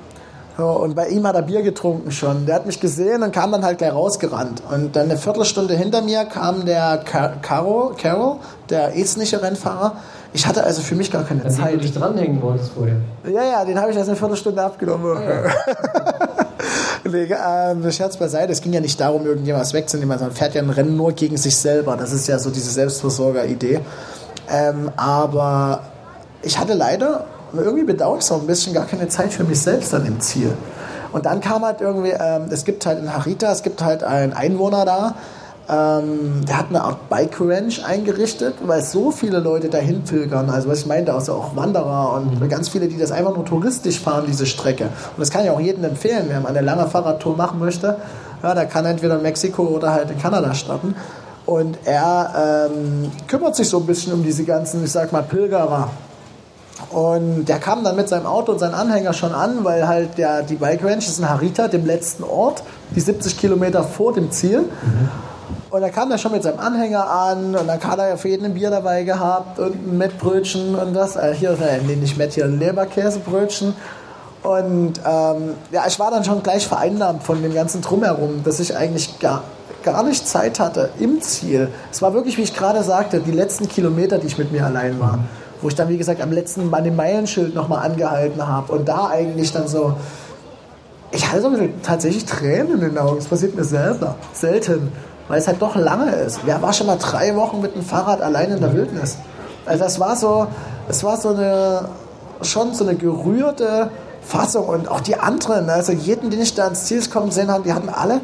und bei ihm hat er Bier getrunken schon. Der hat mich gesehen und kam dann halt gleich rausgerannt. Und dann eine Viertelstunde hinter mir kam der Carol, Carol der estnische Rennfahrer. Ich hatte also für mich gar keine Zeit. Den du dich dranhängen wolltest vorher. Ja, ja, den habe ich erst eine Viertelstunde abgenommen. Ja. nee, äh, Scherz beiseite, es ging ja nicht darum, irgendjemand wegzunehmen. Man fährt ja ein Rennen nur gegen sich selber. Das ist ja so diese Selbstversorger-Idee. Ähm, aber ich hatte leider, irgendwie bedauere ich auch ein bisschen, gar keine Zeit für mich selbst dann im Ziel. Und dann kam halt irgendwie, ähm, es gibt halt in Harita, es gibt halt einen Einwohner da, ähm, der hat eine Art Bike Ranch eingerichtet, weil so viele Leute dahin pilgern. Also was ich meinte, also auch Wanderer und mhm. ganz viele, die das einfach nur touristisch fahren, diese Strecke. Und das kann ich auch jedem empfehlen, wer mal eine lange Fahrradtour machen möchte. Ja, der kann entweder in Mexiko oder halt in Kanada starten. Und er ähm, kümmert sich so ein bisschen um diese ganzen, ich sag mal, Pilgerer. Und der kam dann mit seinem Auto und seinem Anhänger schon an, weil halt der, die Bike Ranch ist in Harita, dem letzten Ort, die 70 Kilometer vor dem Ziel. Mhm. Und dann kam er schon mit seinem Anhänger an und dann hat er ja für jeden ein Bier dabei gehabt und ein Mettbrötchen und was. Äh, hier, äh, nee, nicht Mett, hier ein Leberkäsebrötchen. Und ähm, ja, ich war dann schon gleich vereinnahmt von dem ganzen Drumherum, dass ich eigentlich gar, gar nicht Zeit hatte im Ziel. Es war wirklich, wie ich gerade sagte, die letzten Kilometer, die ich mit mir allein war. Wo ich dann, wie gesagt, am letzten Mal den Meilenschild nochmal angehalten habe und da eigentlich dann so. Ich hatte so ein bisschen tatsächlich Tränen in den Augen. Das passiert mir selber. Selten weil es halt doch lange ist. Wer war schon mal drei Wochen mit dem Fahrrad allein in der Wildnis? Also das war so, es war so eine, schon so eine gerührte Fassung und auch die anderen, also jeden, den ich da ins Ziel kommen sehen habe, die hatten alle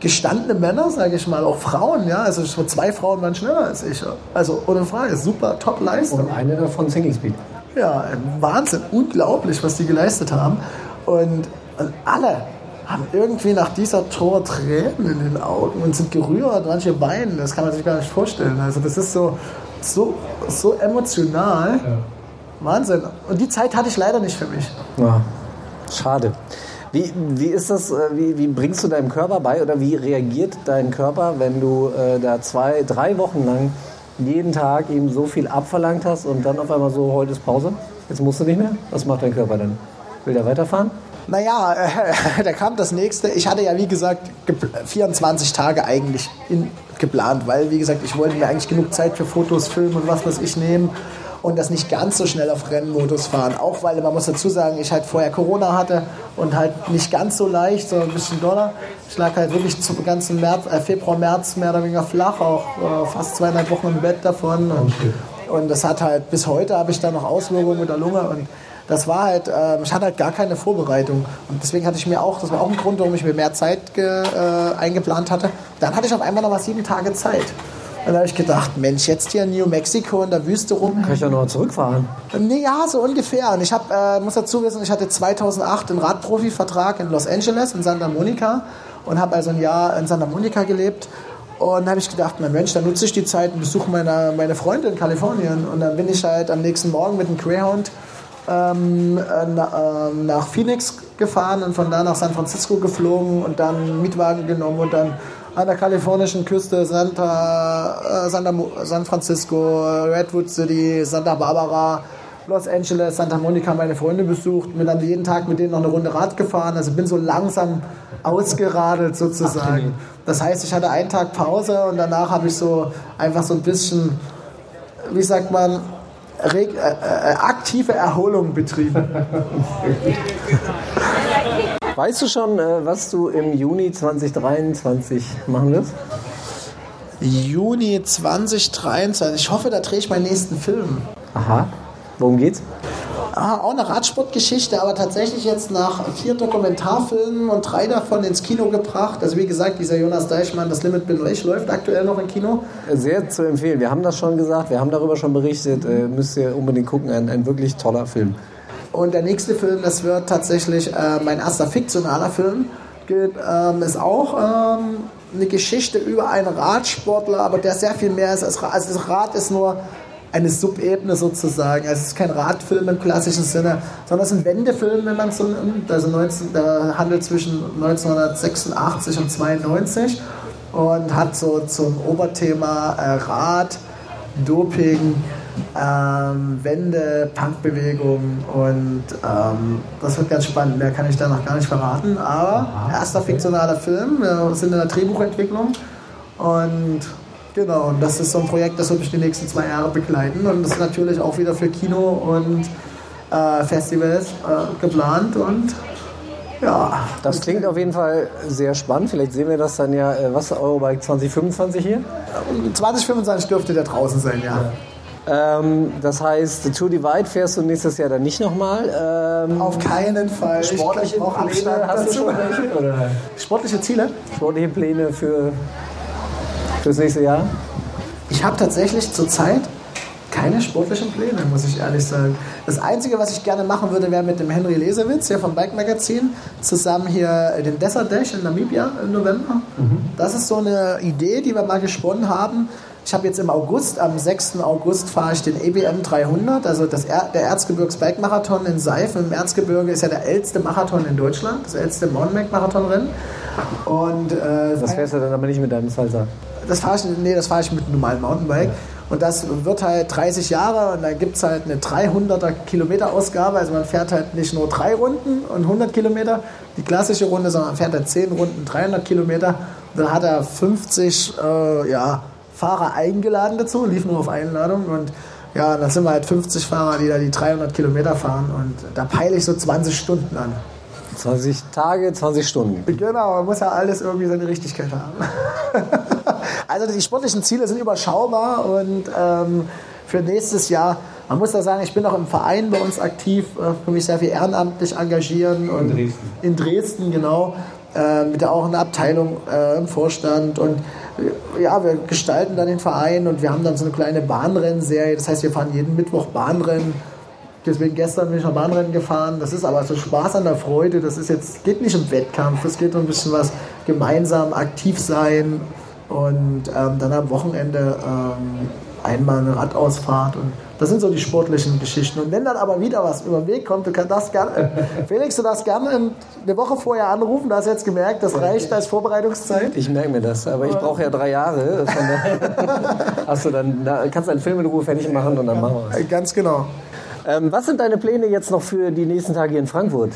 gestandene Männer, sage ich mal, auch Frauen, ja, also so zwei Frauen waren schneller als ich, also ohne Frage, super Top-Leistung. Und eine davon Single Speed. Ja, Wahnsinn, unglaublich, was die geleistet haben und alle, haben irgendwie nach dieser Tor Tränen in den Augen und sind gerührt, manche weinen, das kann man sich gar nicht vorstellen. Also das ist so, so, so emotional. Ja. Wahnsinn. Und die Zeit hatte ich leider nicht für mich. Ja, schade. Wie, wie ist das, äh, wie, wie bringst du deinem Körper bei oder wie reagiert dein Körper, wenn du äh, da zwei, drei Wochen lang jeden Tag ihm so viel abverlangt hast und dann auf einmal so, heute ist Pause, jetzt musst du nicht mehr? Was macht dein Körper dann? Will der weiterfahren? Naja, äh, da kam das nächste. Ich hatte ja, wie gesagt, 24 Tage eigentlich in, geplant, weil, wie gesagt, ich wollte mir eigentlich genug Zeit für Fotos, Filmen und was weiß ich nehmen und das nicht ganz so schnell auf Rennmodus fahren. Auch weil man muss dazu sagen, ich halt vorher Corona hatte und halt nicht ganz so leicht, sondern ein bisschen doller. Ich lag halt wirklich zum ganzen März, äh, Februar, März mehr oder weniger flach, auch äh, fast zweieinhalb Wochen im Bett davon. Und, und das hat halt, bis heute habe ich da noch Auswirkungen mit der Lunge und das war halt, äh, ich hatte halt gar keine Vorbereitung. Und deswegen hatte ich mir auch, das war auch ein Grund, warum ich mir mehr Zeit ge, äh, eingeplant hatte. Dann hatte ich auf einmal noch mal sieben Tage Zeit. Und da habe ich gedacht, Mensch, jetzt hier in New Mexico in der Wüste rum. Kann ich ja noch zurückfahren? Nee, ja, so ungefähr. Und ich hab, äh, muss dazu wissen, ich hatte 2008 einen Radprofi-Vertrag in Los Angeles, in Santa Monica. Und habe also ein Jahr in Santa Monica gelebt. Und habe ich gedacht, mein Mensch, dann nutze ich die Zeit und besuche meine, meine Freunde in Kalifornien. Und dann bin ich halt am nächsten Morgen mit dem Greyhound ähm, äh, ähm, nach Phoenix gefahren und von da nach San Francisco geflogen und dann Mietwagen genommen und dann an der kalifornischen Küste Santa, äh, Santa, San Francisco, Redwood City, Santa Barbara, Los Angeles, Santa Monica meine Freunde besucht, bin dann jeden Tag mit denen noch eine Runde Rad gefahren, also bin so langsam ausgeradelt sozusagen. Das heißt, ich hatte einen Tag Pause und danach habe ich so einfach so ein bisschen, wie sagt man, äh, äh, aktive Erholung betrieben. Weißt du schon, äh, was du im Juni 2023 machen wirst? Juni 2023. Ich hoffe, da drehe ich meinen nächsten Film. Aha. Worum geht's? Ah, auch eine Radsportgeschichte, aber tatsächlich jetzt nach vier Dokumentarfilmen und drei davon ins Kino gebracht. Also wie gesagt, dieser Jonas Deichmann, das Limit bin ich, läuft aktuell noch im Kino. Sehr zu empfehlen. Wir haben das schon gesagt, wir haben darüber schon berichtet. Äh, müsst ihr unbedingt gucken. Ein, ein wirklich toller Film. Und der nächste Film, das wird tatsächlich äh, mein erster fiktionaler Film. Geht, ähm, ist auch ähm, eine Geschichte über einen Radsportler, aber der sehr viel mehr ist als Rad. Also das Rad ist nur eine Subebene sozusagen. Also es ist kein Radfilm im klassischen Sinne, sondern es ist ein Wendefilm, wenn man so nimmt. Also 19, der handelt zwischen 1986 und 92 und hat so zum Oberthema äh, Rad, Doping, ähm, Wende, Punkbewegung und ähm, das wird ganz spannend. Mehr kann ich da noch gar nicht verraten, aber erster fiktionaler Film. Wir sind in der Drehbuchentwicklung und Genau, und das ist so ein Projekt, das wird mich die nächsten zwei Jahre begleiten und das ist natürlich auch wieder für Kino und äh, Festivals äh, geplant und ja. Das klingt auf jeden Fall sehr spannend. Vielleicht sehen wir das dann ja, äh, was, Eurobike 2025 hier? 2025 dürfte der draußen sein, ja. ja. Ähm, das heißt, Tour Divide fährst du nächstes Jahr dann nicht nochmal? Ähm, Auf keinen Fall. Sportliche Pläne hast du schon welche? Oder? Sportliche Ziele? Sportliche Pläne für fürs nächste Jahr? Ich habe tatsächlich zurzeit keine sportlichen Pläne, muss ich ehrlich sagen. Das Einzige, was ich gerne machen würde, wäre mit dem Henry Lesewitz hier vom Bike Magazin zusammen hier den Desert Dash in Namibia im November. Mhm. Das ist so eine Idee, die wir mal gesponnen haben. Ich habe jetzt im August, am 6. August fahre ich den EBM 300, also das er der Erzgebirgs Bike Marathon in Seif im Erzgebirge ist ja der älteste Marathon in Deutschland, das älteste Mountainbike Marathonrennen. Und äh, das fährst du dann aber nicht mit deinem Salsa? Das fahre ich, nee, das fahre ich mit einem normalen Mountainbike. Und das wird halt 30 Jahre und da gibt es halt eine 300er Kilometer Ausgabe. Also man fährt halt nicht nur drei Runden und 100 Kilometer, die klassische Runde, sondern man fährt halt 10 Runden, 300 Kilometer. Und dann hat er 50 äh, ja, Fahrer eingeladen dazu, lief nur auf Einladung. Und ja, dann sind wir halt 50 Fahrer, die da die 300 Kilometer fahren. Und da peile ich so 20 Stunden an. 20 Tage, 20 Stunden. Genau, man muss ja alles irgendwie seine Richtigkeit haben. also die sportlichen Ziele sind überschaubar und ähm, für nächstes Jahr, man muss da sagen, ich bin auch im Verein bei uns aktiv, äh, für mich sehr viel ehrenamtlich engagieren. Und in Dresden. In Dresden, genau. Äh, mit der auch eine Abteilung äh, im Vorstand und äh, ja, wir gestalten dann den Verein und wir haben dann so eine kleine Bahnrennserie. Das heißt, wir fahren jeden Mittwoch Bahnrennen Deswegen gestern bin ich noch Bahnrennen gefahren. Das ist aber so Spaß an der Freude. Das ist jetzt, geht nicht um Wettkampf. Es geht um ein bisschen was gemeinsam aktiv sein und ähm, dann am Wochenende ähm, einmal eine Radausfahrt und Das sind so die sportlichen Geschichten. Und wenn dann aber wieder was über den Weg kommt, du kannst das gerne, Felix, du darfst gerne eine Woche vorher anrufen. Du hast jetzt gemerkt, das reicht als Vorbereitungszeit. Ich merke mir das, aber ich brauche ja drei Jahre. Hast du dann, da kannst du einen Film in Ruhe fertig machen und dann machen wir es. Ganz genau. Ähm, was sind deine Pläne jetzt noch für die nächsten Tage hier in Frankfurt?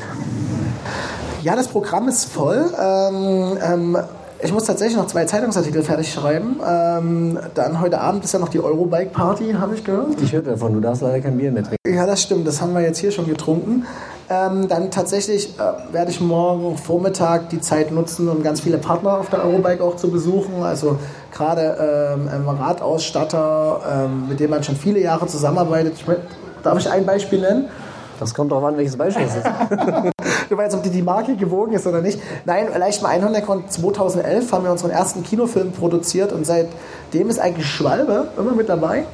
Ja, das Programm ist voll. Ähm, ähm, ich muss tatsächlich noch zwei Zeitungsartikel fertig schreiben. Ähm, dann heute Abend ist ja noch die Eurobike Party, habe ich gehört. Ich höre davon, du darfst leider kein Bier mehr trinken. Ja, das stimmt. Das haben wir jetzt hier schon getrunken. Ähm, dann tatsächlich äh, werde ich morgen Vormittag die Zeit nutzen, um ganz viele Partner auf der Eurobike auch zu besuchen. Also gerade ähm, ähm, Radausstatter, ähm, mit dem man schon viele Jahre zusammenarbeitet. Ich, darf ich ein Beispiel nennen? Das kommt drauf an, welches Beispiel es ist. Du weißt, ob die, die Marke gewogen ist oder nicht. Nein, vielleicht mal ein Hintergrund. 2011 haben wir unseren ersten Kinofilm produziert und seitdem ist eigentlich Schwalbe immer mit dabei.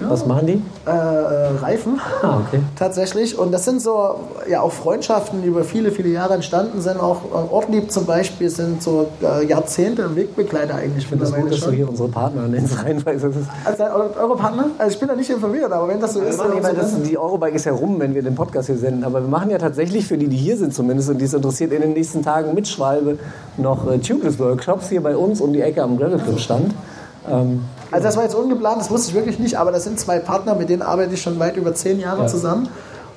Was machen die? Äh, äh, Reifen. Ah, okay. Tatsächlich. Und das sind so, ja, auch Freundschaften, die über viele, viele Jahre entstanden sind. Auch äh, Ortlieb zum Beispiel sind so äh, Jahrzehnte Wegbegleiter eigentlich Ich finde das gut, dass du hier unsere Partner nennst ist Also eure Partner? Also ich bin da nicht informiert, aber wenn das so ist, Wir machen dann weil so das, die Eurobike ist ja rum, wenn wir den Podcast hier senden. Aber wir machen ja tatsächlich für die, die hier sind zumindest und die es interessiert, in den nächsten Tagen mit Schwalbe noch äh, Tubeless-Workshops hier bei uns um die Ecke am Gravel Club Stand. Ähm, Also das war jetzt ungeplant, das wusste ich wirklich nicht, aber das sind zwei Partner, mit denen arbeite ich schon weit über zehn Jahre zusammen.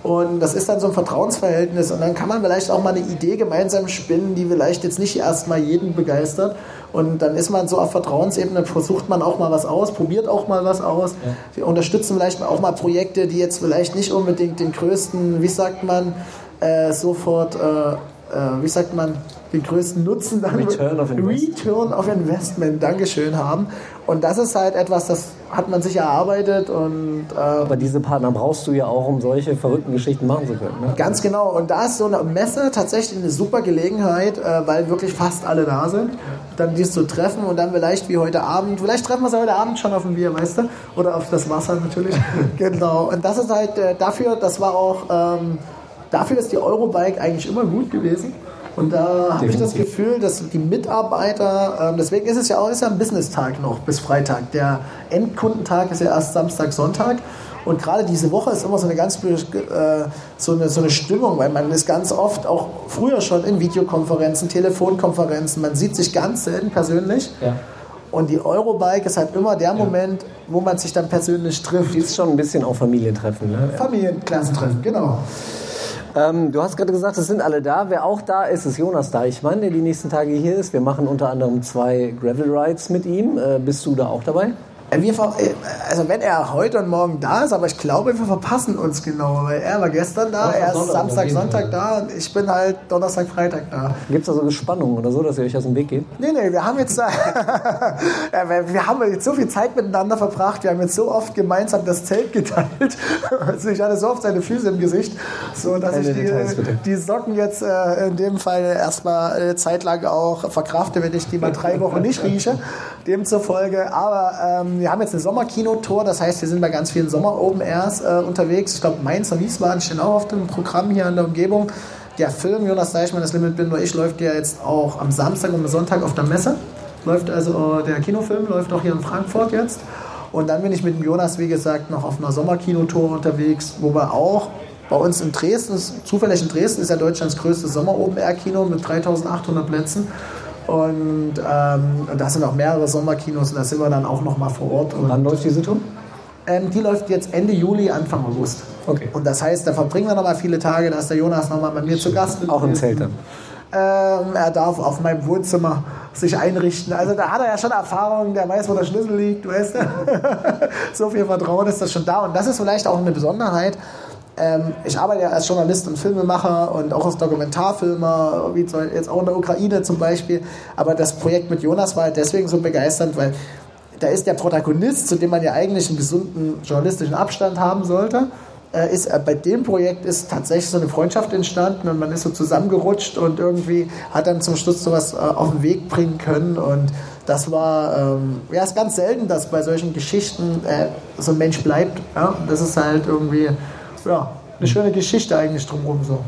Und das ist dann so ein Vertrauensverhältnis. Und dann kann man vielleicht auch mal eine Idee gemeinsam spinnen, die vielleicht jetzt nicht erstmal jeden begeistert. Und dann ist man so auf Vertrauensebene, versucht man auch mal was aus, probiert auch mal was aus. Wir unterstützen vielleicht auch mal Projekte, die jetzt vielleicht nicht unbedingt den größten, wie sagt man, äh, sofort, äh, äh, wie sagt man, den größten Nutzen dann Return of Investment. Return of Investment, Dankeschön, haben. Und das ist halt etwas, das hat man sich erarbeitet und äh, aber diese Partner brauchst du ja auch, um solche verrückten Geschichten machen zu können. Ne? Ganz genau. Und da ist so eine Messe tatsächlich eine super Gelegenheit, äh, weil wirklich fast alle da sind. Dann dies zu treffen und dann vielleicht wie heute Abend, vielleicht treffen wir sie heute Abend schon auf ein Bier, weißt du? Oder auf das Wasser natürlich. genau. Und das ist halt äh, dafür, das war auch, ähm, dafür ist die Eurobike eigentlich immer gut gewesen. Und da habe ich das. Gefühl, dass die Mitarbeiter, ähm, deswegen ist es ja auch ist ja ein Business-Tag noch bis Freitag. Der Endkundentag ist ja erst Samstag, Sonntag. Und gerade diese Woche ist immer so eine ganz äh, so eine, so eine Stimmung, weil man ist ganz oft auch früher schon in Videokonferenzen, Telefonkonferenzen, man sieht sich ganz selten persönlich. Ja. Und die Eurobike ist halt immer der Moment, wo man sich dann persönlich trifft. Die ist schon ein bisschen auch Familientreffen. Ne? Familienklassentreffen, genau. Ähm, du hast gerade gesagt, es sind alle da. Wer auch da ist, ist Jonas Deichmann, der die nächsten Tage hier ist. Wir machen unter anderem zwei Gravel Rides mit ihm. Äh, bist du da auch dabei? Äh, Wir, äh, also wenn er heute und morgen da ist, aber ich glaube, wir verpassen uns genau, weil er war gestern da, er ist Samstag, Sonntag da und ich bin halt Donnerstag, Freitag da. Gibt es da so Spannungen oder so, dass ihr euch aus dem Weg geht? Nee, nee, wir haben jetzt da, ja, wir, haben jetzt so viel Zeit miteinander verbracht, wir haben jetzt so oft gemeinsam das Zelt geteilt. Also ich hatte so oft seine Füße im Gesicht, so dass Keine ich Details, bitte. die, die Socken jetzt äh, in dem Fall erstmal eine Zeit lang auch verkrafte, wenn ich die mal drei Wochen nicht rieche. Demzufolge, aber ähm, wir haben jetzt eine Sommerkinotour, das heißt, wir sind bei ganz vielen Sommer-Open Airs äh, unterwegs. Ich glaube, Mainz und Wiesbaden stehen auch auf dem Programm hier in der Umgebung. Der Film Jonas Deichmann, das Limit bin nur ich, läuft ja jetzt auch am Samstag und am Sonntag auf der Messe. Läuft also, äh, der Kinofilm läuft auch hier in Frankfurt jetzt. Und dann bin ich mit dem Jonas, wie gesagt, noch auf einer Sommerkinotour unterwegs, wo wir auch bei uns in Dresden, zufällig in Dresden ist ja Deutschlands größtes Sommer-Open-Air-Kino mit 3800 Plätzen. Und ähm, und da sind auch mehrere Sommerkinos und da sind wir dann auch noch mal vor Ort. Und, Wann läuft diese Tour? ähm, die läuft jetzt Ende Juli, Anfang August. Okay. Und das heißt, da verbringen wir noch mal viele Tage. Da ist der Jonas noch mal bei mir zu Gast. Auch im Zelt dann. Ähm, er darf auf meinem Wohnzimmer sich einrichten. Also da hat er ja schon Erfahrung, der weiß, wo der Schlüssel liegt, du weißt. so viel Vertrauen ist das schon da. Und das ist vielleicht auch eine Besonderheit. Ähm, ich arbeite ja als Journalist und Filmemacher und auch als Dokumentarfilmer, wie jetzt auch in der Ukraine zum Beispiel. Aber das Projekt mit Jonas war halt deswegen so begeisternd, weil da ist der Protagonist, zu dem man ja eigentlich einen gesunden journalistischen Abstand haben sollte, äh, ist äh, bei dem Projekt ist tatsächlich so eine Freundschaft entstanden und man ist so zusammengerutscht und irgendwie hat dann zum Schluss sowas äh, auf den Weg bringen können und das war ähm, ja ist ganz selten, dass bei solchen Geschichten äh, so ein Mensch bleibt. Ja? Das ist halt irgendwie ja eine schöne Geschichte eigentlich drumherum so.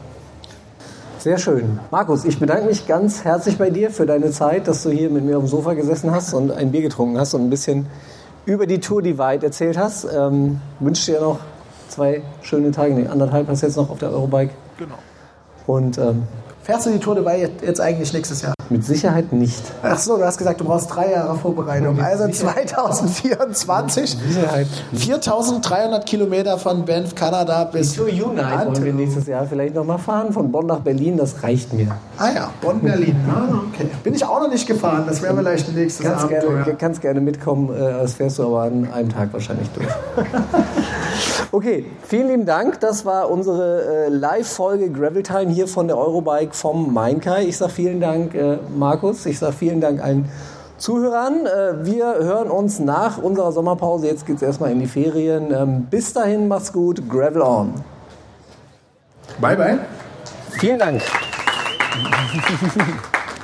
Sehr schön. Markus, ich bedanke mich ganz herzlich bei dir für deine Zeit, dass du hier mit mir auf dem Sofa gesessen hast und ein Bier getrunken hast und ein bisschen über die Tour Divide erzählt hast. Ähm, wünsche dir noch zwei schöne Tage, nee, anderthalb hast du jetzt noch auf der Eurobike. Genau. Und ähm, Fährst du die Tour dabei jetzt eigentlich nächstes Jahr? Mit Sicherheit nicht. Ach so, du hast gesagt, du brauchst drei Jahre Vorbereitung. Also 2024, Sicherheit. 4300 Kilometer von Banff, Kanada bis Tour Unite wollen wir nächstes Jahr vielleicht noch mal fahren, von Bonn nach Berlin, das reicht mir. Ah ja, Bonn-Berlin. Ah, okay. Bin ich auch noch nicht gefahren. Das wäre vielleicht ein nächstes Kannst Abenteuer. gerne, kannst gerne mitkommen, äh, das fährst du aber an einem Tag wahrscheinlich durch. Okay, vielen lieben Dank. Das war unsere äh, Live-Folge Gravel Time hier von der Eurobike vom Mainkai. Ich sage vielen Dank, äh, Markus. Ich sage vielen Dank allen Zuhörern. Äh, wir hören uns nach unserer Sommerpause. Jetzt geht es erstmal in die Ferien. Ähm, bis dahin, macht's gut. Gravel on. Bye, bye. Vielen Dank.